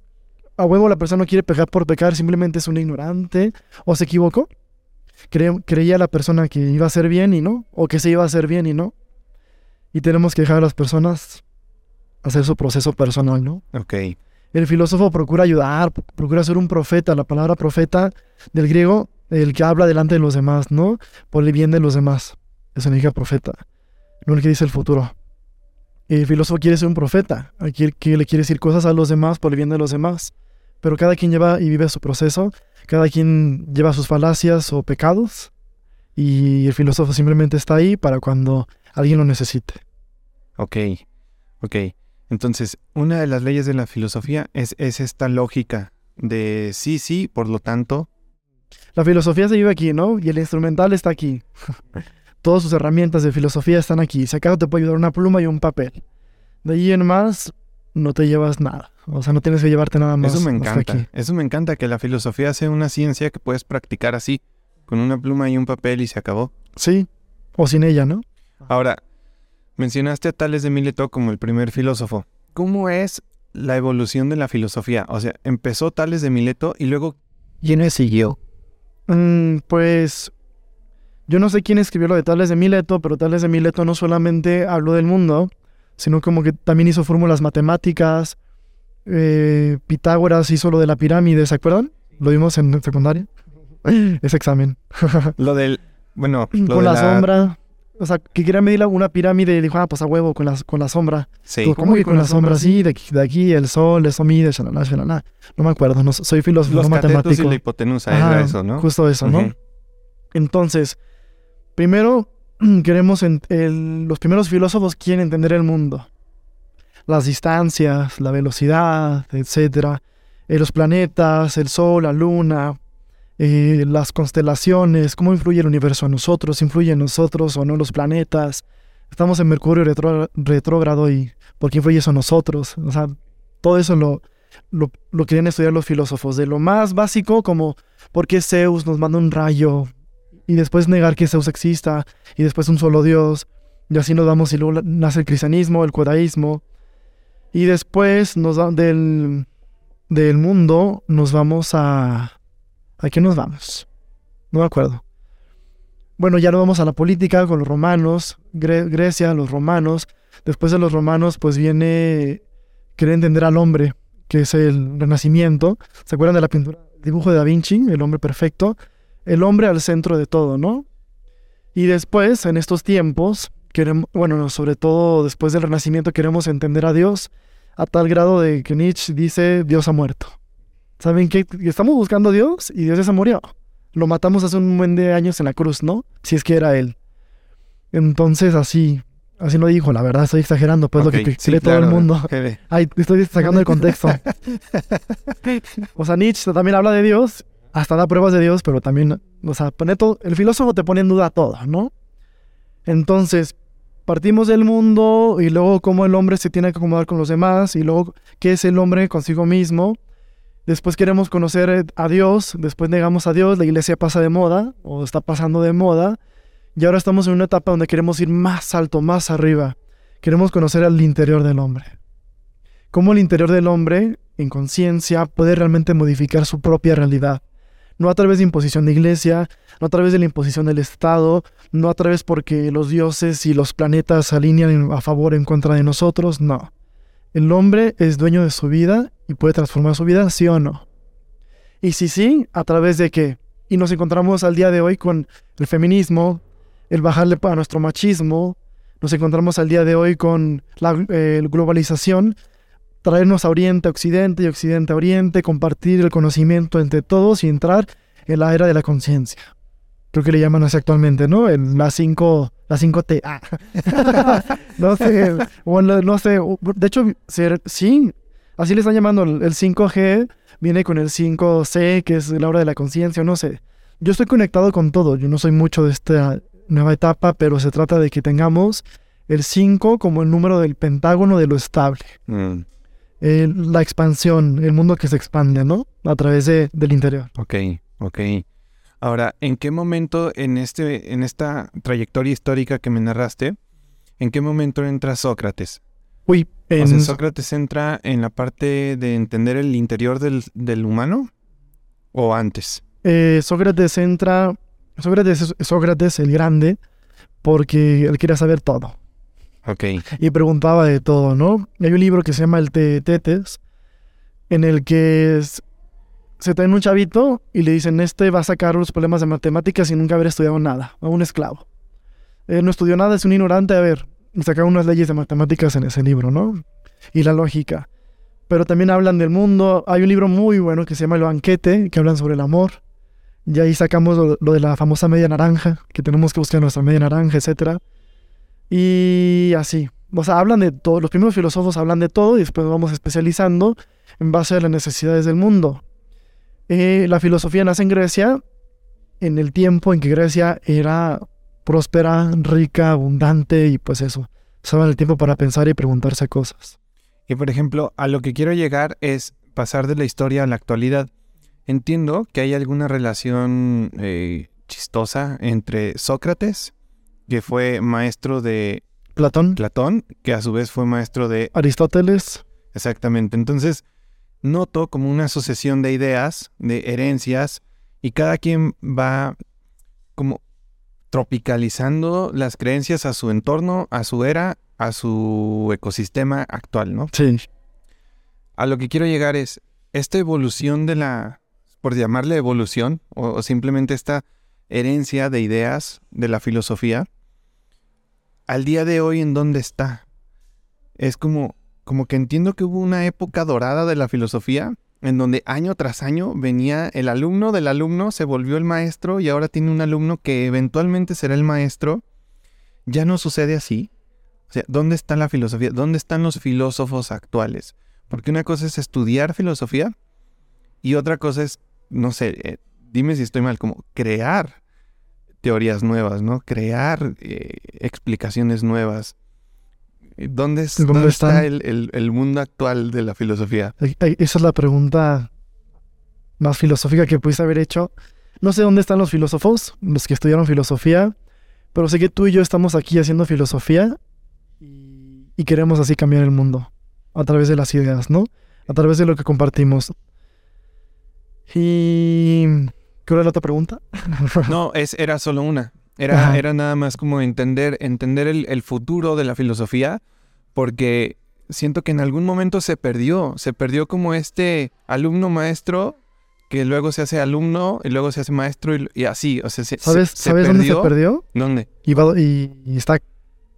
a huevo la persona no quiere pecar por pecar, simplemente es un ignorante o se equivocó. Cre- creía la persona que iba a hacer bien y no, o que se iba a hacer bien y no. Y tenemos que dejar a las personas hacer su proceso personal, ¿no? Ok. El filósofo procura ayudar, procura ser un profeta. La palabra profeta del griego, el que habla delante de los demás, ¿no? Por el bien de los demás. Eso significa profeta. No el que dice el futuro. El filósofo quiere ser un profeta. Aquí que le quiere decir cosas a los demás por el bien de los demás. Pero cada quien lleva y vive su proceso. Cada quien lleva sus falacias o pecados. Y el filósofo simplemente está ahí para cuando alguien lo necesite. Ok. Ok. Entonces, una de las leyes de la filosofía es, es esta lógica de sí, sí, por lo tanto. La filosofía se vive aquí, ¿no? Y el instrumental está aquí. Todas sus herramientas de filosofía están aquí. Si acaso te puede ayudar una pluma y un papel. De ahí en más, no te llevas nada. O sea, no tienes que llevarte nada más. Eso me encanta. aquí. Eso me encanta que la filosofía sea una ciencia que puedes practicar así, con una pluma y un papel y se acabó. Sí. O sin ella, ¿no? Ahora, mencionaste a Tales de Mileto como el primer filósofo. ¿Cómo es la evolución de la filosofía? O sea, empezó Tales de Mileto y luego ¿quién le siguió? Mm, pues. Yo no sé quién escribió lo de Tales de Mileto, pero Tales de Mileto no solamente habló del mundo, sino como que también hizo fórmulas matemáticas. eh, Pitágoras hizo lo de la pirámide, ¿se acuerdan? Lo vimos en secundaria. Ese examen. Lo del, bueno, lo con de la, sombra. O sea, que quería medir una pirámide y dijo, ah, pues a huevo, con la, con la sombra. Sí. ¿Cómo, que con la sombra? Sí, de aquí, de aquí el sol, eso mide, shalala, shalala. No me acuerdo, no, soy filósofo, Los no catetos y matemático. la hipotenusa Ajá, era eso, ¿no? Justo eso, ¿no? Entonces, primero, queremos, los primeros filósofos quieren entender el mundo. Las distancias, la velocidad, etc. Eh, los planetas, el Sol, la Luna, eh, las constelaciones, cómo influye el universo a nosotros, influye en nosotros o no los planetas. Estamos en Mercurio retrógrado y por qué influye eso a nosotros. O sea, todo eso lo, lo, querían estudiar los filósofos. De lo más básico como por qué Zeus nos manda un rayo y después negar que Zeus exista y después un solo Dios. Y así nos vamos y luego nace el cristianismo, el judaísmo. Y después nos del, del mundo nos vamos a... ¿A qué nos vamos? No me acuerdo. Bueno, ya nos vamos a la política con los romanos, Grecia, los romanos. Después de los romanos, pues viene querer entender al hombre, que es el renacimiento. ¿Se acuerdan de la pintura? Dibujo de Da Vinci, el hombre perfecto. El hombre al centro de todo, ¿no? Y después, en estos tiempos, queremos, bueno, sobre todo después del renacimiento, queremos entender a Dios a tal grado de que Nietzsche dice Dios ha muerto. ¿Saben qué? Estamos buscando a Dios y Dios ya se murió. Lo matamos hace un buen de años en la cruz, ¿no? Si es que era Él. Entonces, así, así lo dijo, la verdad, estoy exagerando, pues lo que cree todo el mundo. Ay, estoy sacando el contexto. o sea, Nietzsche también habla de Dios, hasta da pruebas de Dios, pero también, o sea, pone todo, el filósofo te pone en duda todo, ¿no? Entonces, partimos del mundo y luego cómo el hombre se tiene que acomodar con los demás y luego qué es el hombre consigo mismo Después queremos conocer eh, a Dios, después negamos a Dios, la iglesia pasa de moda o está pasando de moda y ahora estamos en una etapa donde queremos ir más alto, más arriba. Queremos conocer al interior del hombre. Cómo el interior del hombre, en conciencia, puede realmente modificar su propia realidad. No a través de imposición de iglesia, no a través de la imposición del Estado, no a través porque los dioses y los planetas alinean a favor o en contra de nosotros, no. ¿El hombre es dueño de su vida y puede transformar su vida, sí o no? Y si sí, ¿a través de qué? Y nos encontramos al día de hoy con el feminismo, el bajarle a nuestro machismo, nos encontramos al día de hoy con la eh, globalización, traernos a Oriente a Occidente y Occidente a Oriente, compartir el conocimiento entre todos y entrar en la era de la conciencia. Creo que le llaman así actualmente, ¿no? En la 5 la 5T. Ah. no sé, bueno, no sé. De hecho, sí, así le están llamando. El 5G viene con el 5C, que es la hora de la conciencia, no sé. Yo estoy conectado con todo. Yo no soy mucho de esta nueva etapa, pero se trata de que tengamos el 5 como el número del pentágono de lo estable. Mm. la expansión, el mundo que se expande, ¿no? A través de, del interior. Ok, ok. Ahora, ¿en qué momento en, este, en esta trayectoria histórica que me narraste, en qué momento entra Sócrates? Uy, en... ¿Sócrates entra en la parte de entender el interior del, humano o antes? Eh, Sócrates entra, Sócrates es Sócrates el grande, porque él quería saber todo. Ok. Y preguntaba de todo, ¿no? Hay un libro que se llama El Tetes, en el que es, se traen un chavito y le dicen, este va a sacar los problemas de matemáticas sin nunca haber estudiado nada, a un esclavo. Él no estudió nada, es un ignorante, a ver, sacaron unas leyes de matemáticas en ese libro, ¿no? Y la lógica. Pero también hablan del mundo. Hay un libro muy bueno que se llama El banquete, que hablan sobre el amor. Y ahí sacamos lo, lo de la famosa media naranja, que tenemos que buscar nuestra media naranja, etc. Y así. O sea, hablan de todo. Los primeros filósofos hablan de todo y después vamos especializando en base a las necesidades del mundo. Eh, la filosofía nace en Grecia, en el tiempo en que Grecia era próspera, rica, abundante y pues eso. Usaban el tiempo para pensar y preguntarse cosas. Y por ejemplo, a lo que quiero llegar es pasar de la historia a la actualidad. Entiendo que hay alguna relación eh, chistosa entre Sócrates, que fue maestro de Platón. Platón, que a su vez fue maestro de Aristóteles. Exactamente. Entonces, noto como una asociación de ideas, de herencias, y cada quien va como tropicalizando las creencias a su entorno, a su era, a su ecosistema actual, ¿no? Sí. A lo que quiero llegar es, esta evolución de la, por llamarle evolución, o, simplemente esta herencia de ideas de la filosofía, al día de hoy en dónde está. Es como, como que entiendo que hubo una época dorada de la filosofía en donde año tras año venía el alumno del alumno, se volvió el maestro y ahora tiene un alumno que eventualmente será el maestro ya no sucede así. O sea, ¿dónde está la filosofía? ¿Dónde están los filósofos actuales? Porque una cosa es estudiar filosofía y otra cosa es, no sé, eh, dime si estoy mal, como crear teorías nuevas, ¿no? Crear eh, explicaciones nuevas. ¿Dónde, está el, mundo actual de la filosofía? Esa es la pregunta más filosófica que pudiste haber hecho. No sé dónde están los filósofos, los que estudiaron filosofía, pero sé que tú y yo estamos aquí haciendo filosofía y queremos así cambiar el mundo a través de las ideas, ¿no? A través de lo que compartimos. Y... ¿Qué era la otra pregunta? no, es, era solo una. Era, era nada más como entender, entender el, futuro de la filosofía, porque siento que en algún momento se perdió, se perdió como este alumno maestro que luego se hace alumno y luego se hace maestro y, así, o sea, ¿Sabes, ¿sabes dónde se perdió? ¿Dónde? Y, y, está,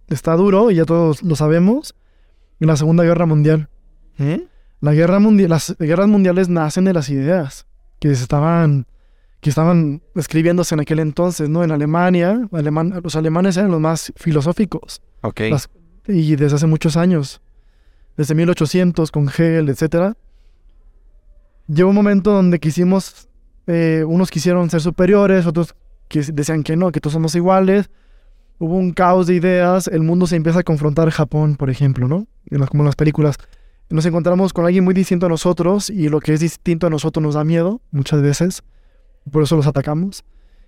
está duro y ya todos lo sabemos, en la Segunda Guerra Mundial. ¿Eh? La guerra mundial, las guerras mundiales nacen de las ideas que se estaban que estaban escribiéndose en aquel entonces, ¿no? En Alemania, los alemanes eran los más filosóficos. Ok. y desde hace muchos años, desde 1800 con Hegel, etc. Llegó un momento donde quisimos, eh, unos quisieron ser superiores, otros que decían que no, que todos somos iguales. Hubo un caos de ideas, el mundo se empieza a confrontar Japón, por ejemplo, ¿no? como en las películas. Nos encontramos con alguien muy distinto a nosotros y lo que es distinto a nosotros nos da miedo muchas veces por eso los atacamos.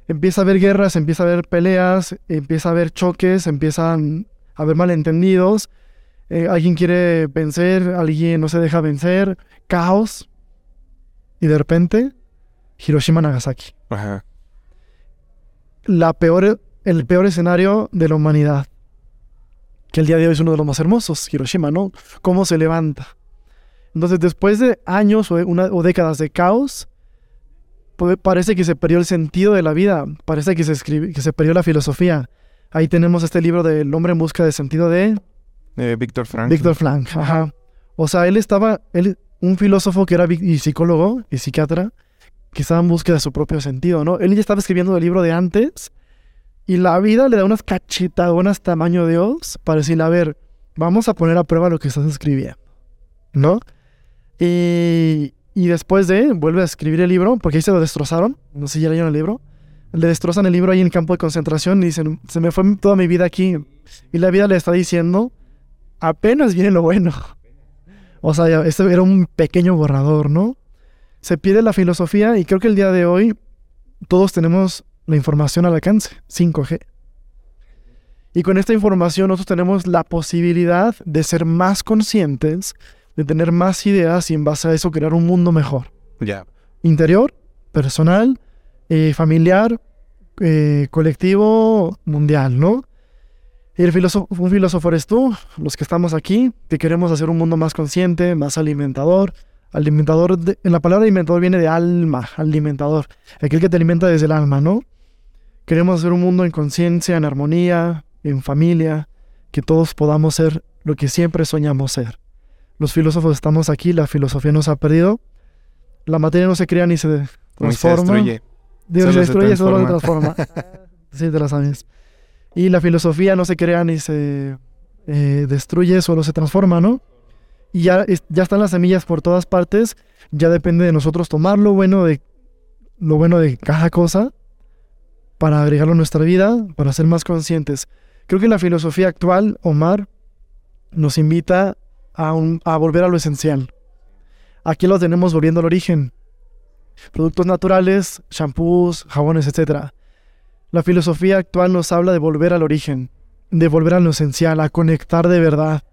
Empieza a haber guerras, empieza a haber peleas, empieza a haber choques, empiezan a haber malentendidos. Eh, alguien quiere vencer, alguien no se deja vencer, caos. Y de repente, Hiroshima Nagasaki. Ajá. La peor, el peor escenario de la humanidad. Que el día de hoy es uno de los más hermosos, Hiroshima, ¿no? Cómo se levanta. Entonces, después de años o, una, o décadas de caos, parece que se perdió el sentido de la vida, parece que se, que se perdió la filosofía. Ahí tenemos este libro del hombre en busca de sentido de... Víctor Frank. Víctor Frank, ajá. O sea, él estaba, él, un filósofo que era y psicólogo y psiquiatra, que estaba en busca de su propio sentido, ¿no? Él ya estaba escribiendo el libro de antes y la vida le da unas cachetadonas tamaño Dios para decirle, a ver, vamos a poner a prueba lo que estás escribiendo, ¿no? Y, y después de, vuelve a escribir el libro, porque ahí se lo destrozaron. No sé si ya leyeron el libro. Le destrozan el libro ahí en el campo de concentración y dicen, se me fue toda mi vida aquí. Y la vida le está diciendo, apenas viene lo bueno. O sea, este era un pequeño borrador, ¿no? Se pierde la filosofía y creo que el día de hoy todos tenemos la información al alcance, 5G. Y con esta información nosotros tenemos la posibilidad de ser más conscientes de tener más ideas y en base a eso crear un mundo mejor. Ya. Interior, personal, eh, familiar, eh, colectivo, mundial, ¿no? Y el filósofo, un filósofo eres tú, los que estamos aquí, que queremos hacer un mundo más consciente, más alimentador. Alimentador, en la palabra alimentador viene de alma, alimentador, aquel que te alimenta desde el alma, ¿no? Queremos hacer un mundo en conciencia, en armonía, en familia, que todos podamos ser lo que siempre soñamos ser. Los filósofos estamos aquí, la filosofía nos ha perdido. La materia no se crea ni se transforma. se destruye. Dios se destruye, solo se transforma. sí, te la sabes. Y la filosofía no se crea ni se eh, destruye, solo se transforma, ¿no? Y ya, ya están las semillas por todas partes. Ya depende de nosotros tomar lo bueno de, lo bueno de cada cosa para agregarlo a nuestra vida, para ser más conscientes. Creo que la filosofía actual, Omar, nos invita a, volver a lo esencial. Aquí lo tenemos volviendo al origen. Productos naturales, shampoos, jabones, etc. La filosofía actual nos habla de volver al origen, de volver a lo esencial, a conectar de verdad.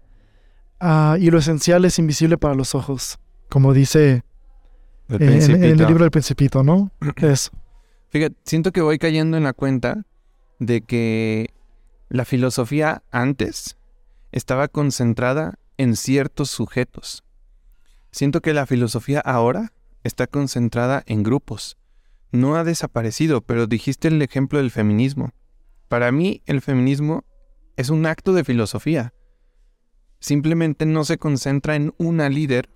Y lo esencial es invisible para los ojos, como dice en, el libro del Principito, ¿no? Eso. Fíjate, siento que voy cayendo en la cuenta de que la filosofía antes estaba concentrada en ciertos sujetos. Siento que la filosofía ahora está concentrada en grupos. No ha desaparecido, pero dijiste el ejemplo del feminismo. Para mí el feminismo es un acto de filosofía. Simplemente no se concentra en una líder,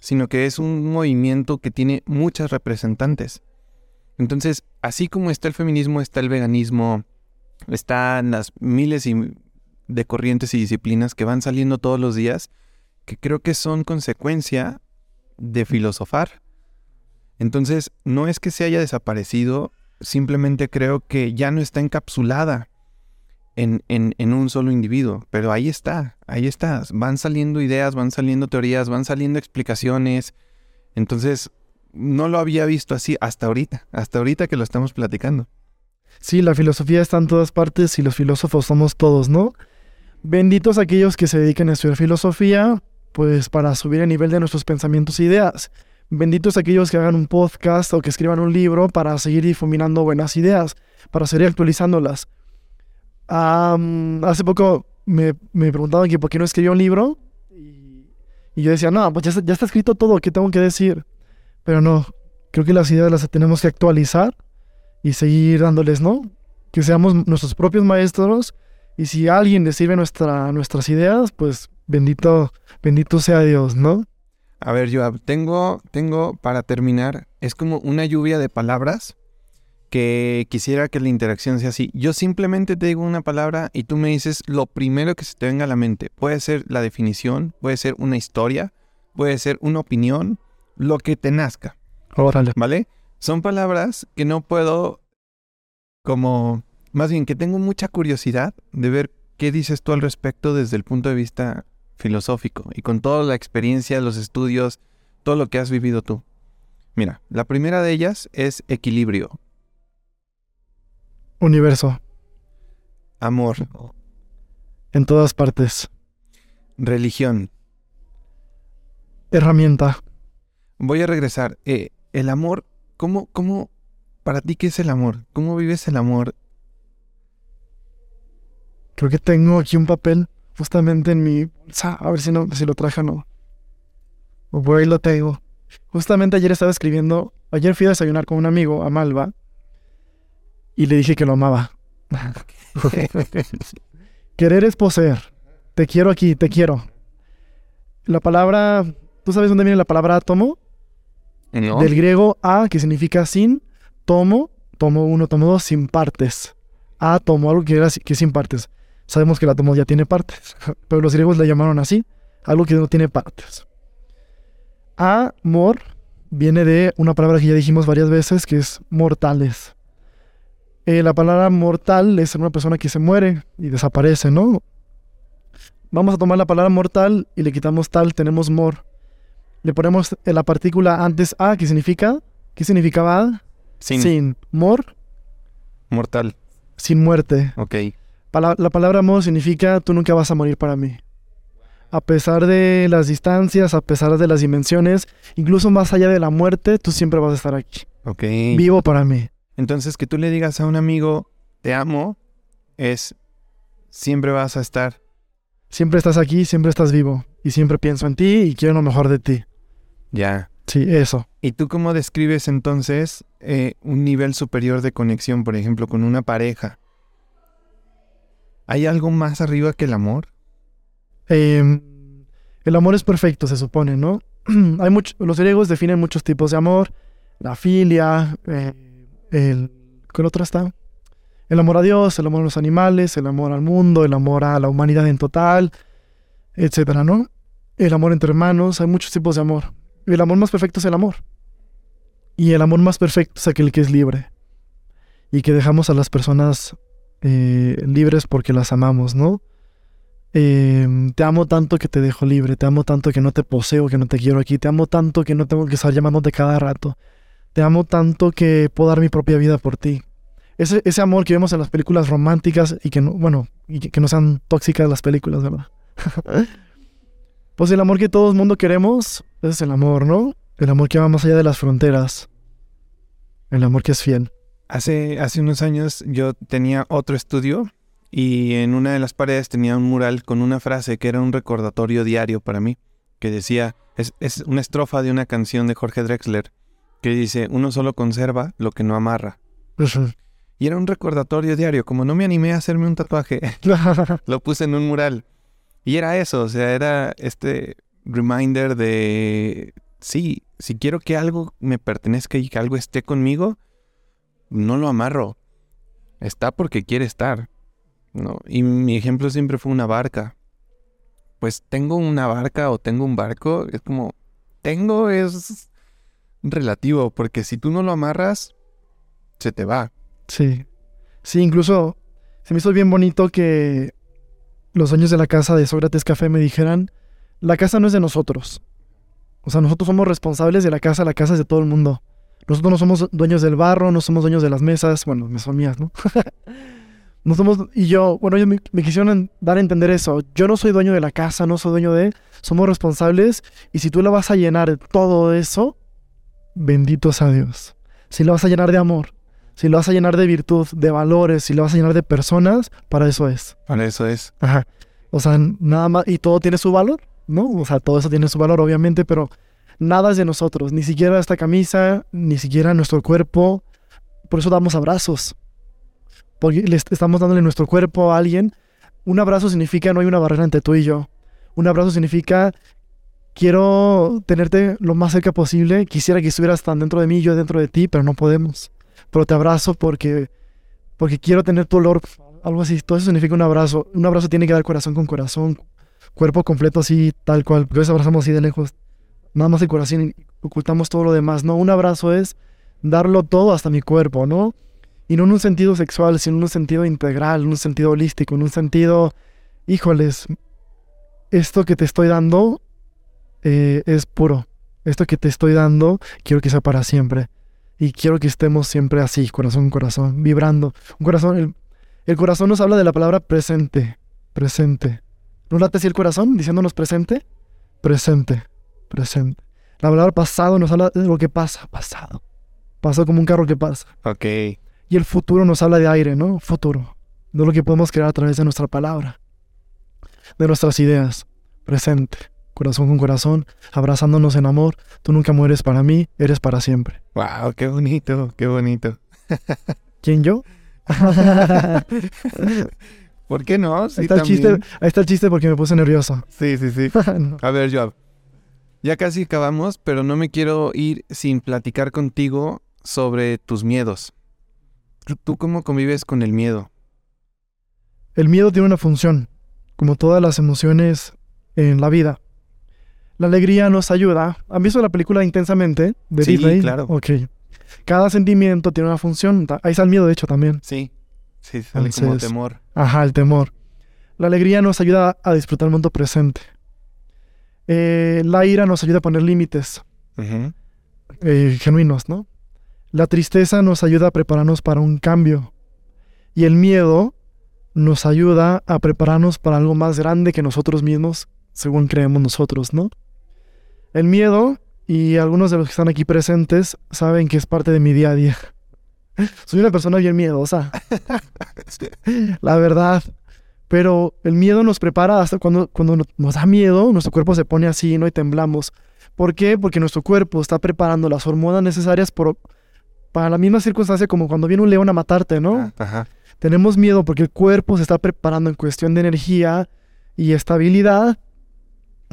sino que es un movimiento que tiene muchas representantes. Entonces, así como está el feminismo, está el veganismo, están las miles y de corrientes y disciplinas que van saliendo todos los días, que creo que son consecuencia de filosofar. Entonces, no es que se haya desaparecido, simplemente creo que ya no está encapsulada en, en, un solo individuo, pero ahí está, ahí está. Van saliendo ideas, van saliendo teorías, van saliendo explicaciones. Entonces, no lo había visto así hasta ahorita, hasta ahorita que lo estamos platicando. Sí, la filosofía está en todas partes y los filósofos somos todos, ¿no? Benditos aquellos que se dediquen a estudiar filosofía, pues para subir el nivel de nuestros pensamientos e ideas. Benditos aquellos que hagan un podcast o que escriban un libro para seguir difuminando buenas ideas, para seguir actualizándolas hace poco me, me preguntaban que por qué no escribía un libro. Y, yo decía, no, pues ya, ya está escrito todo, ¿qué tengo que decir? Pero no, creo que las ideas las tenemos que actualizar y seguir dándoles, ¿no? Que seamos nuestros propios maestros y si alguien le sirve nuestra, nuestras ideas, pues bendito, bendito sea Dios, ¿no? A ver, Joab, tengo, tengo para terminar, es como una lluvia de palabras que quisiera que la interacción sea así. Yo simplemente te digo una palabra y tú me dices lo primero que se te venga a la mente. Puede ser la definición, puede ser una historia, puede ser una opinión, lo que te nazca. Órale. ¿Vale? Son palabras que no puedo como... Más bien que tengo mucha curiosidad de ver qué dices tú al respecto desde el punto de vista filosófico y con toda la experiencia, los estudios, todo lo que has vivido tú. Mira, la primera de ellas es equilibrio. Universo. Amor. En todas partes. Religión. Herramienta. Voy a regresar. Eh, el amor, ¿cómo, cómo, para ti qué es el amor? ¿Cómo vives el amor? Creo que tengo aquí un papel justamente en mi A ver si, no, si lo traje o no. Por ahí lo tengo. Justamente ayer estaba escribiendo. Ayer fui a desayunar con un amigo a Malva y le dije que lo amaba. Querer es poseer. Te quiero aquí, te quiero. La palabra, ¿tú sabes dónde viene la palabra átomo? Del griego a, que significa sin, tomo, tomo uno, tomo dos, sin partes. Átomo, algo que, era, que sin partes. Sabemos que el átomo ya tiene partes, pero los griegos le llamaron así, algo que no tiene partes. Amor viene de una palabra que ya dijimos varias veces, que es mortales. Eh, la palabra mortal es una persona que se muere y desaparece, ¿no? Vamos a tomar la palabra mortal y le quitamos tal, tenemos mor. Le ponemos la partícula antes a, ¿qué significa? ¿Qué significaba? Sin. Sin. Mor. Mortal. Sin muerte. Ok. La palabra amor significa tú nunca vas a morir para mí. A pesar de las distancias, a pesar de las dimensiones, incluso más allá de la muerte, tú siempre vas a estar aquí. Ok. Vivo para mí. Entonces, que tú le digas a un amigo, te amo, es, siempre vas a estar. Siempre estás aquí, siempre estás vivo. Y siempre pienso en ti y quiero lo mejor de ti. Ya. Sí, eso. ¿Y tú cómo describes entonces eh, un nivel superior de conexión, por ejemplo, con una pareja? ¿Hay algo más arriba que el amor? Em, el amor es perfecto, se supone, ¿no? Hay muchos, los griegos definen muchos tipos de amor, la filia, eh, el, ¿Cuál otro está? El amor a Dios, el amor a los animales, el amor al mundo, el amor a la humanidad en total, etcétera, ¿no? El amor entre hermanos, hay muchos tipos de amor. El amor más perfecto es el amor. Y el amor más perfecto es aquel que es libre. Y que dejamos a las personas eh, libres porque las amamos, ¿no? Em, te amo tanto que te dejo libre, te amo tanto que no te poseo, que no te quiero aquí, te amo tanto que no tengo que estar llamándote cada rato, te amo tanto que puedo dar mi propia vida por ti. Ese, ese amor que vemos en las películas románticas y que no, bueno, y que, no sean tóxicas las películas, ¿verdad? pues el amor que todo el mundo queremos es el amor, ¿no? El amor que va más allá de las fronteras. El amor que es fiel. Hace, hace unos años yo tenía otro estudio y en una de las paredes tenía un mural con una frase que era un recordatorio diario para mí, que decía, es, es una estrofa de una canción de Jorge Drexler que dice, uno solo conserva lo que no amarra. y era un recordatorio diario, como no me animé a hacerme un tatuaje, lo puse en un mural. Y era eso, o sea, era este reminder de, sí, si quiero que algo me pertenezca y que algo esté conmigo, no lo amarro. Está porque quiere estar. ¿no? Y mi ejemplo siempre fue una barca. Pues tengo una barca o tengo un barco, es como, tengo es relativo, porque si tú no lo amarras, se te va. Sí. Sí, incluso se me hizo bien bonito que los dueños de la casa de Sócrates Café me dijeran, la casa no es de nosotros. O sea, nosotros somos responsables de la casa, la casa es de todo el mundo. Nosotros no somos dueños del barro, no somos dueños de las mesas, bueno, me son mías, ¿no? no somos, y yo, bueno, ellos me, me, quisieron dar a entender eso. Yo no soy dueño de la casa, no soy dueño de, somos responsables, y si tú la vas a llenar de todo eso, bendito sea Dios. Si la vas a llenar de amor, si lo vas a llenar de virtud, de valores, si lo vas a llenar de personas, para eso es. Para eso es. Ajá. O sea, nada más, y todo tiene su valor, ¿no? O sea, todo eso tiene su valor, obviamente, pero nada es de nosotros, ni siquiera esta camisa, ni siquiera nuestro cuerpo. Por eso damos abrazos. Porque le estamos dándole nuestro cuerpo a alguien. Un abrazo significa no hay una barrera entre tú y yo. Un abrazo significa quiero tenerte lo más cerca posible. Quisiera que estuvieras tan dentro de mí, yo dentro de ti, pero no podemos pero te abrazo porque, porque quiero tener tu olor, algo así. Todo eso significa un abrazo. Un abrazo tiene que dar corazón con corazón, cuerpo completo así, tal cual. Porque abrazamos así de lejos, nada más el corazón y ocultamos todo lo demás. No, un abrazo es darlo todo hasta mi cuerpo, ¿no? Y no en un sentido sexual, sino en un sentido integral, en un sentido holístico, en un sentido, híjoles, esto que te estoy dando eh, es puro. Esto que te estoy dando quiero que sea para siempre. Y quiero que estemos siempre así, corazón corazón, vibrando. Un corazón, el, corazón nos habla de la palabra presente, presente. ¿No late así el corazón diciéndonos presente? Presente, presente. La palabra pasado nos habla de lo que pasa, pasado. Pasado como un carro que pasa. Ok. Y el futuro nos habla de aire, ¿no? Futuro. De lo que podemos crear a través de nuestra palabra. De nuestras ideas. Presente corazón con corazón, abrazándonos en amor. Tú nunca mueres para mí, eres para siempre. Wow, qué bonito, qué bonito. ¿Quién yo? ¿Por qué no? Sí, ahí, está el chiste, ahí está el chiste porque me puse nervioso. Sí, sí, sí. A ver, Joab. Ya casi acabamos, pero no me quiero ir sin platicar contigo sobre tus miedos. ¿Tú cómo convives con el miedo? El miedo tiene una función, como todas las emociones en la vida. La alegría nos ayuda. ¿Han visto la película Intensamente de sí, Disney? claro. Ok. Cada sentimiento tiene una función. Ahí está el miedo, de hecho, también. Sí. Sí, sale como temor. Ajá, el temor. La alegría nos ayuda a disfrutar el mundo presente. Eh, la ira nos ayuda a poner límites eh, genuinos, ¿no? La tristeza nos ayuda a prepararnos para un cambio. Y el miedo nos ayuda a prepararnos para algo más grande que nosotros mismos, según creemos nosotros, ¿no? El miedo, y algunos de los que están aquí presentes saben que es parte de mi día a día. Soy una persona bien miedosa. La verdad. Pero el miedo nos prepara hasta cuando, cuando nos da miedo, nuestro cuerpo se pone así, ¿no? Y temblamos. ¿Por qué? Porque nuestro cuerpo está preparando las hormonas necesarias por, para la misma circunstancia como cuando viene un león a matarte, ¿no? Ajá. Tenemos miedo porque el cuerpo se está preparando en cuestión de energía y estabilidad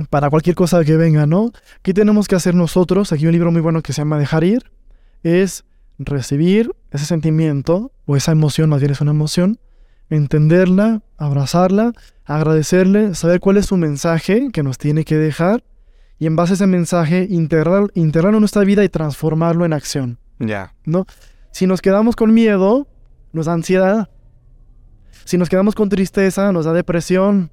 para cualquier cosa que venga, ¿no? ¿Qué tenemos que hacer nosotros? Aquí hay un libro muy bueno que se llama Dejar ir. Es recibir ese sentimiento, o esa emoción, más bien es una emoción, entenderla, abrazarla, agradecerle, saber cuál es su mensaje que nos tiene que dejar, y en base a ese mensaje integrar, integrarlo en nuestra vida y transformarlo en acción. Ya. ¿No? Si nos quedamos con miedo, nos da ansiedad. Si nos quedamos con tristeza, nos da depresión.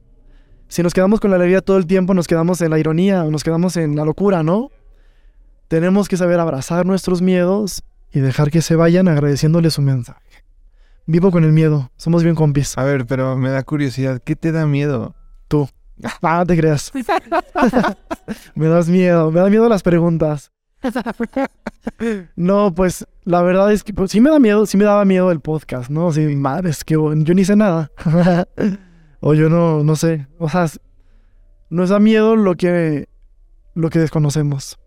Si nos quedamos con la alegría todo el tiempo, nos quedamos en la ironía o nos quedamos en la locura, ¿no? Tenemos que saber abrazar nuestros miedos y dejar que se vayan agradeciéndole su mensaje. Vivo con el miedo, somos bien compis. A ver, pero me da curiosidad, ¿qué te da miedo? Tú. Ah, no te creas. me das miedo, me da miedo las preguntas. No, pues la verdad es que pues, sí me da miedo, sí me daba miedo el podcast, ¿no? Sí, madre, es que yo ni sé nada. O yo no, no sé. O sea, nos da miedo lo que, lo que desconocemos.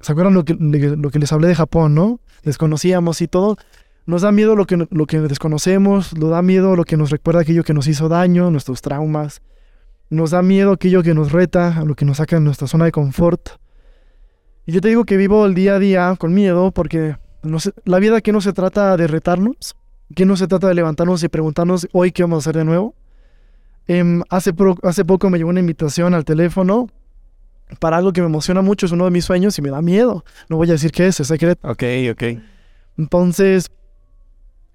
¿Se acuerdan lo que, lo que les hablé de Japón, no? Desconocíamos y todo. Nos da miedo lo que, lo que desconocemos, nos da miedo lo que nos recuerda aquello que nos hizo daño, nuestros traumas. Nos da miedo aquello que nos reta, lo que nos saca de nuestra zona de confort. Y yo te digo que vivo el día a día con miedo porque no la vida que no se trata de retarnos, que no se trata de levantarnos y preguntarnos hoy qué vamos a hacer de nuevo. Em, hace, pro- hace poco me llegó una invitación al teléfono para algo que me emociona mucho, es uno de mis sueños y me da miedo. No voy a decir qué es, es secreto. Ok, ok. Entonces,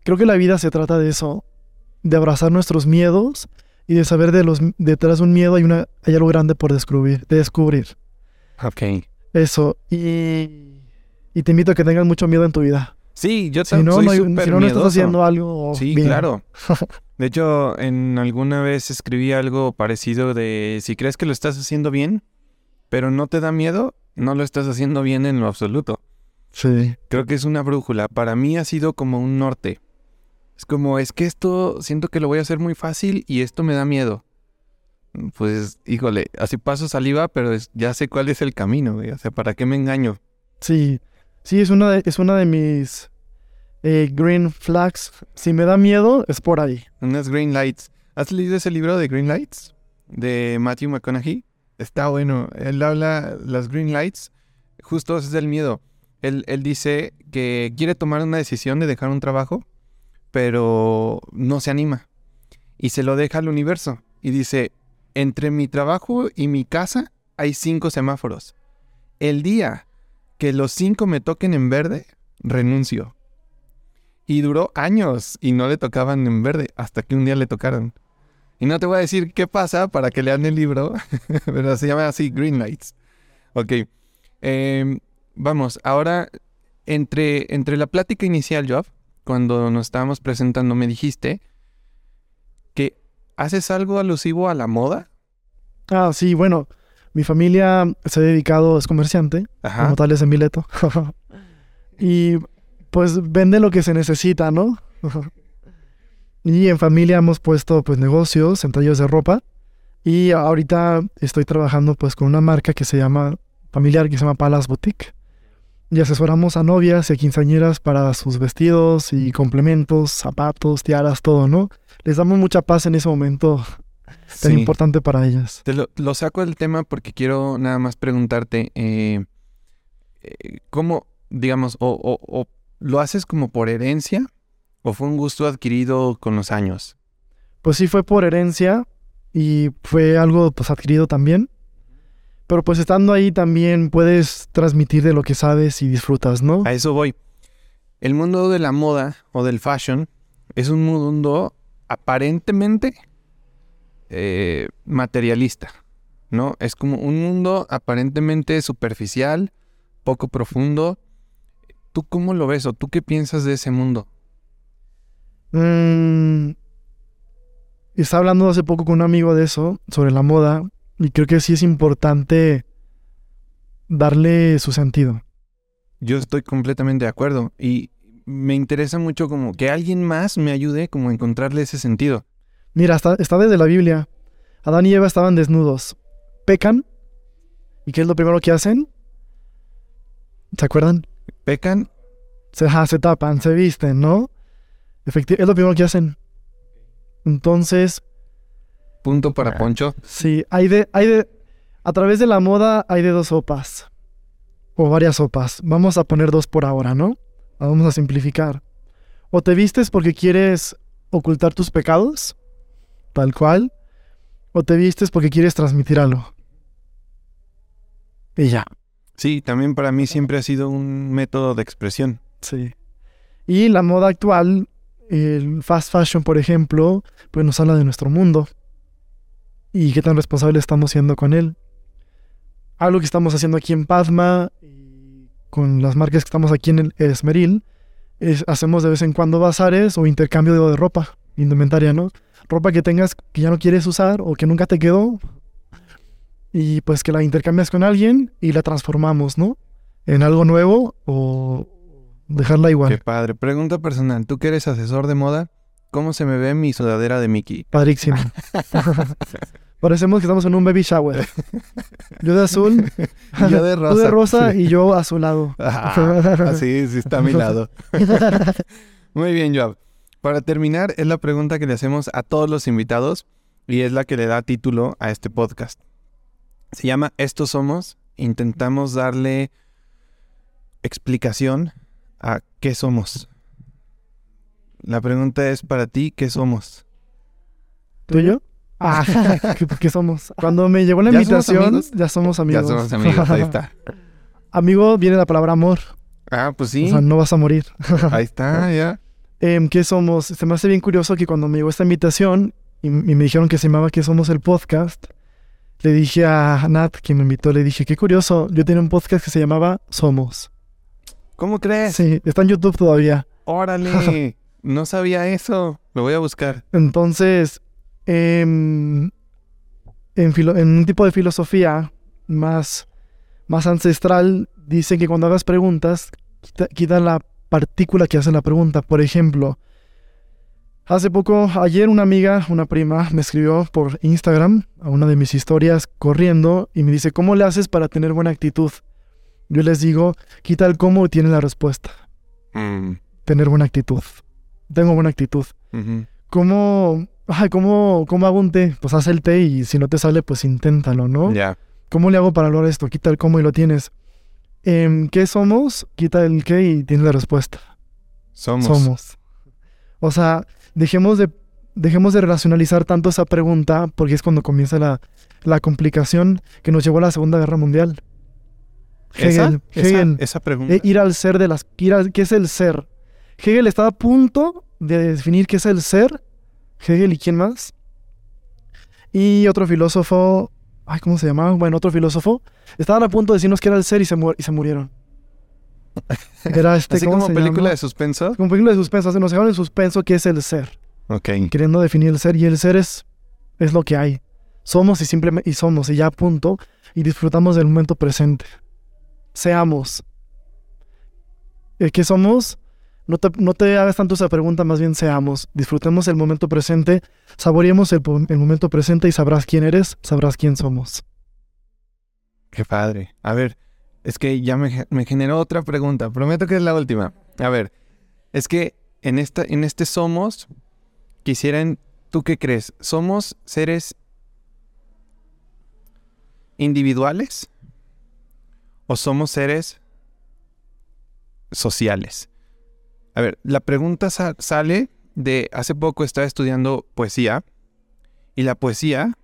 creo que la vida se trata de eso, de abrazar nuestros miedos y de saber de los detrás de un miedo hay una hay algo grande por descubrir, de descubrir. Ok. Eso y y te invito a que tengas mucho miedo en tu vida. Sí, yo Si también no, soy no, súper si no, no estás haciendo algo Sí, bien. claro. De hecho, en alguna vez escribí algo parecido de si crees que lo estás haciendo bien, pero no te da miedo, no lo estás haciendo bien en lo absoluto. Sí. Creo que es una brújula. Para mí ha sido como un norte. Es como, es que esto siento que lo voy a hacer muy fácil y esto me da miedo. Pues, híjole, así paso saliva, pero es- ya sé cuál es el camino, güey. O sea, ¿para qué me engaño? Sí. Sí, es una de, es una de mis eh, green flags. Si me da miedo, es por ahí. Unas Green Lights. ¿Has leído ese libro de Green Lights? De Matthew McConaughey. Está bueno. Él habla las Green Lights. Justo es el miedo. Él, él dice que quiere tomar una decisión de dejar un trabajo, pero no se anima. Y se lo deja al universo. Y dice, entre mi trabajo y mi casa hay cinco semáforos. El día que los cinco me toquen en verde, renuncio. Y duró años y no le tocaban en verde hasta que un día le tocaron. Y no te voy a decir qué pasa para que lean el libro, pero se llama así Green Lights. Ok. Em, vamos, ahora entre, entre la plática inicial, Job, cuando nos estábamos presentando, me dijiste que haces algo alusivo a la moda. Ah, sí, bueno, mi familia se ha dedicado, es comerciante, Ajá. como tal es en Mileto. y pues vende lo que se necesita, ¿no? y en familia hemos puesto pues negocios, entre ellos de ropa. Y ahorita estoy trabajando pues con una marca que se llama, familiar, que se llama Palace Boutique. Y asesoramos a novias y a quinceañeras para sus vestidos y complementos, zapatos, tiaras, todo, ¿no? Les damos mucha paz en ese momento tan Sí. importante para ellas. Te lo, lo saco del tema porque quiero nada más preguntarte, eh, eh, ¿cómo, digamos, o, o- o lo haces como por herencia o fue un gusto adquirido con los años? Pues sí fue por herencia y fue algo pues adquirido también. Pero pues estando ahí también puedes transmitir de lo que sabes y disfrutas, ¿no? A eso voy. El mundo de la moda o del fashion es un mundo aparentemente eh, materialista, ¿no? Es como un mundo aparentemente superficial, poco profundo. ¿Tú cómo lo ves o tú qué piensas de ese mundo? Mm, estaba hablando hace poco con un amigo de eso, sobre la moda, y creo que sí es importante darle su sentido. Yo estoy completamente de acuerdo y me interesa mucho como que alguien más me ayude como a encontrarle ese sentido. Mira, está, está desde la Biblia. Adán y Eva estaban desnudos. Pecan. ¿Y qué es lo primero que hacen? ¿Se acuerdan? Pecan, Se, se tapan, se visten, ¿no? Efecti- es lo primero que hacen. Entonces, punto para Poncho. sí, hay de, hay de, a través de la moda hay de dos sopas. O varias sopas. Vamos a poner dos por ahora, ¿no? Vamos a simplificar. O te vistes porque quieres ocultar tus pecados, tal cual. O te vistes porque quieres transmitir algo. Y ya. Sí, también para mí siempre ha sido un método de expresión. Sí. Y la moda actual, el fast fashion, por ejemplo, pues nos habla de nuestro mundo. Y qué tan responsable estamos siendo con él. Algo que estamos haciendo aquí en Padma, y con las marcas que estamos aquí en el Esmeril, es, hacemos de vez en cuando bazares o intercambio de, de ropa, indumentaria, ¿no? Ropa que tengas que ya no quieres usar o que nunca te quedó. Y pues que la intercambias con alguien y la transformamos, ¿no? En algo nuevo o dejarla igual. Qué padre. Pregunta personal, tú que eres asesor de moda, ¿cómo se me ve mi sudadera de Mickey? Padrísimo. Parecemos que estamos en un baby shower. Yo de azul, Yo de tú rosa. de rosa y yo azulado. Ah, sí, sí está a mi lado. Muy bien, Joab. Para terminar, es la pregunta que le hacemos a todos los invitados y es la que le da título a este podcast. Se llama Estos Somos. Intentamos darle explicación a qué somos. la pregunta es para ti, ¿qué somos? ¿Tú y yo? Ah, ¿qué, qué somos? Cuando me llegó la ¿Ya somos invitación, ya somos amigos. Ya somos amigos, ahí está. Amigo viene la palabra amor. Ah, pues sí, O sea, no vas a morir. ahí está, ya. Em, ¿Qué somos? Se me hace bien curioso que cuando me llegó esta invitación y, y me dijeron que se llamaba ¿Qué somos el podcast? Le dije a Nat, quien me invitó, le dije, qué curioso, yo tenía un podcast que se llamaba Somos. ¿Cómo crees? Sí, está en YouTube todavía. Órale, no sabía eso. Lo voy a buscar. Entonces, em, en, un tipo de filosofía más, más ancestral, dice que cuando hagas preguntas, quita, quita la partícula que hace la pregunta. Por ejemplo, hace poco, ayer una amiga, una prima, me escribió por Instagram a una de mis historias corriendo y me dice, ¿cómo le haces para tener buena actitud? Yo les digo, quita el cómo y tiene la respuesta. Mm, Tener buena actitud. Tengo buena actitud. ¿Cómo, ay, cómo, cómo hago un té? Pues haz el té y si no te sale, pues inténtalo, ¿no? Ya. ¿Cómo le hago para lograr esto? Quita el cómo y lo tienes. Em, ¿Qué somos? Quita el qué y tienes la respuesta. Somos. Somos. O sea, dejemos de, dejemos de relacionalizar tanto esa pregunta porque es cuando comienza la, la complicación que nos llevó a la Segunda Guerra Mundial. ¿Esa? Hegel, ¿Esa? Hegel, esa pregunta. eh, ir al ser de las... Ir al, ¿Qué es el ser? Hegel estaba a punto de definir qué es el ser. Hegel y quién más. Y otro filósofo... Ay, ¿cómo se llamaba? Bueno, otro filósofo. Estaban a punto de decirnos qué era el ser y se, mu- y se murieron. Era este... Así ¿cómo como se película llama? de suspenso. Como película de suspenso. Se nos dejaron en suspenso qué es el ser. Ok. Queriendo definir el ser. Y el ser es, es lo que hay. Somos y simplemente... Y somos y ya a punto. Y disfrutamos del momento presente. Seamos. Eh, ¿Qué somos? No te, no te hagas tanto esa pregunta, más bien seamos. Disfrutemos el momento presente, saboreemos el, momento presente y sabrás quién eres, sabrás quién somos. Qué padre. A ver, es que ya me, me generó otra pregunta. Prometo que es la última. A ver, es que en, esta, en este somos, quisieran, ¿tú qué crees? ¿Somos seres individuales o somos seres sociales? A ver, la pregunta sa- sale de, hace poco estaba estudiando poesía y la poesía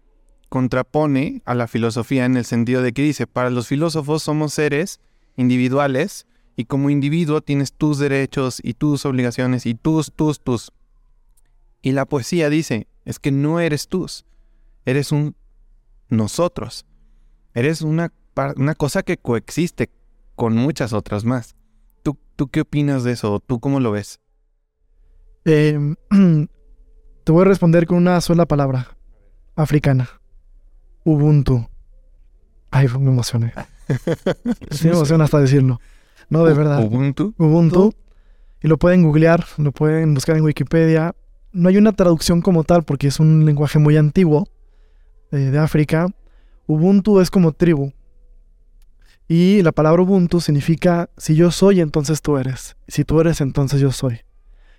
contrapone a la filosofía en el sentido de que dice, para los filósofos somos seres individuales y como individuo tienes tus derechos y tus obligaciones y tus, tus, tus. Y la poesía dice, es que no eres tus, eres un nosotros. Eres una, una cosa que coexiste con muchas otras más. ¿Tú, ¿Tú qué opinas de eso? ¿Tú cómo lo ves? Eh, te voy a responder con una sola palabra. Africana. Ubuntu. Ay, me emocioné. Sí me emociona hasta decirlo. No, de verdad. Ubuntu. Ubuntu. Y lo pueden googlear, lo pueden buscar en Wikipedia. No hay una traducción como tal porque es un lenguaje muy antiguo eh, de África. Ubuntu es como tribu. Y la palabra Ubuntu significa si yo soy, entonces tú eres. Si tú eres, entonces yo soy.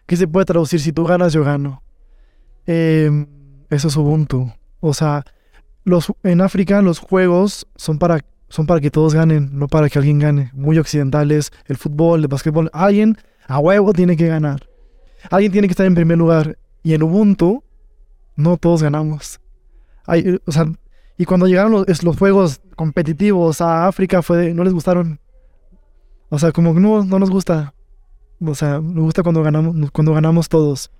¿Qué se puede traducir? Si tú ganas, yo gano. Em, eso es Ubuntu. O sea, los, en África los juegos son para, son para que todos ganen, no para que alguien gane. Muy occidentales, el fútbol, el básquetbol. Alguien a huevo tiene que ganar. Alguien tiene que estar en primer lugar. Y en Ubuntu, no todos ganamos. Hay, o sea, y cuando llegaron los, juegos competitivos a África, fue de- no les gustaron. O sea, como no, no nos gusta. O sea, nos gusta cuando ganamos, cuando ganamos todos.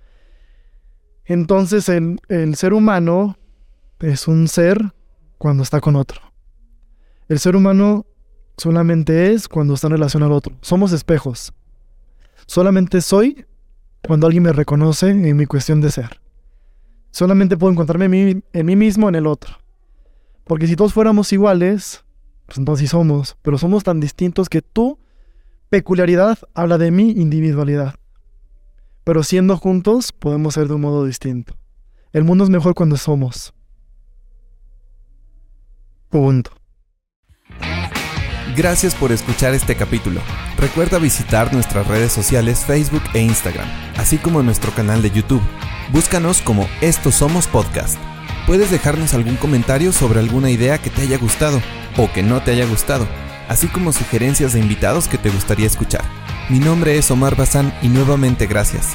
Entonces, el, el ser humano es un ser cuando está con otro. El ser humano solamente es cuando está en relación al otro. Somos espejos. Solamente soy cuando alguien me reconoce en mi cuestión de ser. Solamente puedo encontrarme en mí, en mí mismo en el otro. Porque si todos fuéramos iguales, pues entonces sí somos. Pero somos tan distintos que tu peculiaridad habla de mi individualidad. Pero siendo juntos podemos ser de un modo distinto. El mundo es mejor cuando somos. Punto. Gracias por escuchar este capítulo. Recuerda visitar nuestras redes sociales Facebook e Instagram, así como nuestro canal de YouTube. Búscanos como Estos Somos Podcast. Puedes dejarnos algún comentario sobre alguna idea que te haya gustado o que no te haya gustado, así como sugerencias de invitados que te gustaría escuchar. Mi nombre es Omar Bazán y nuevamente gracias.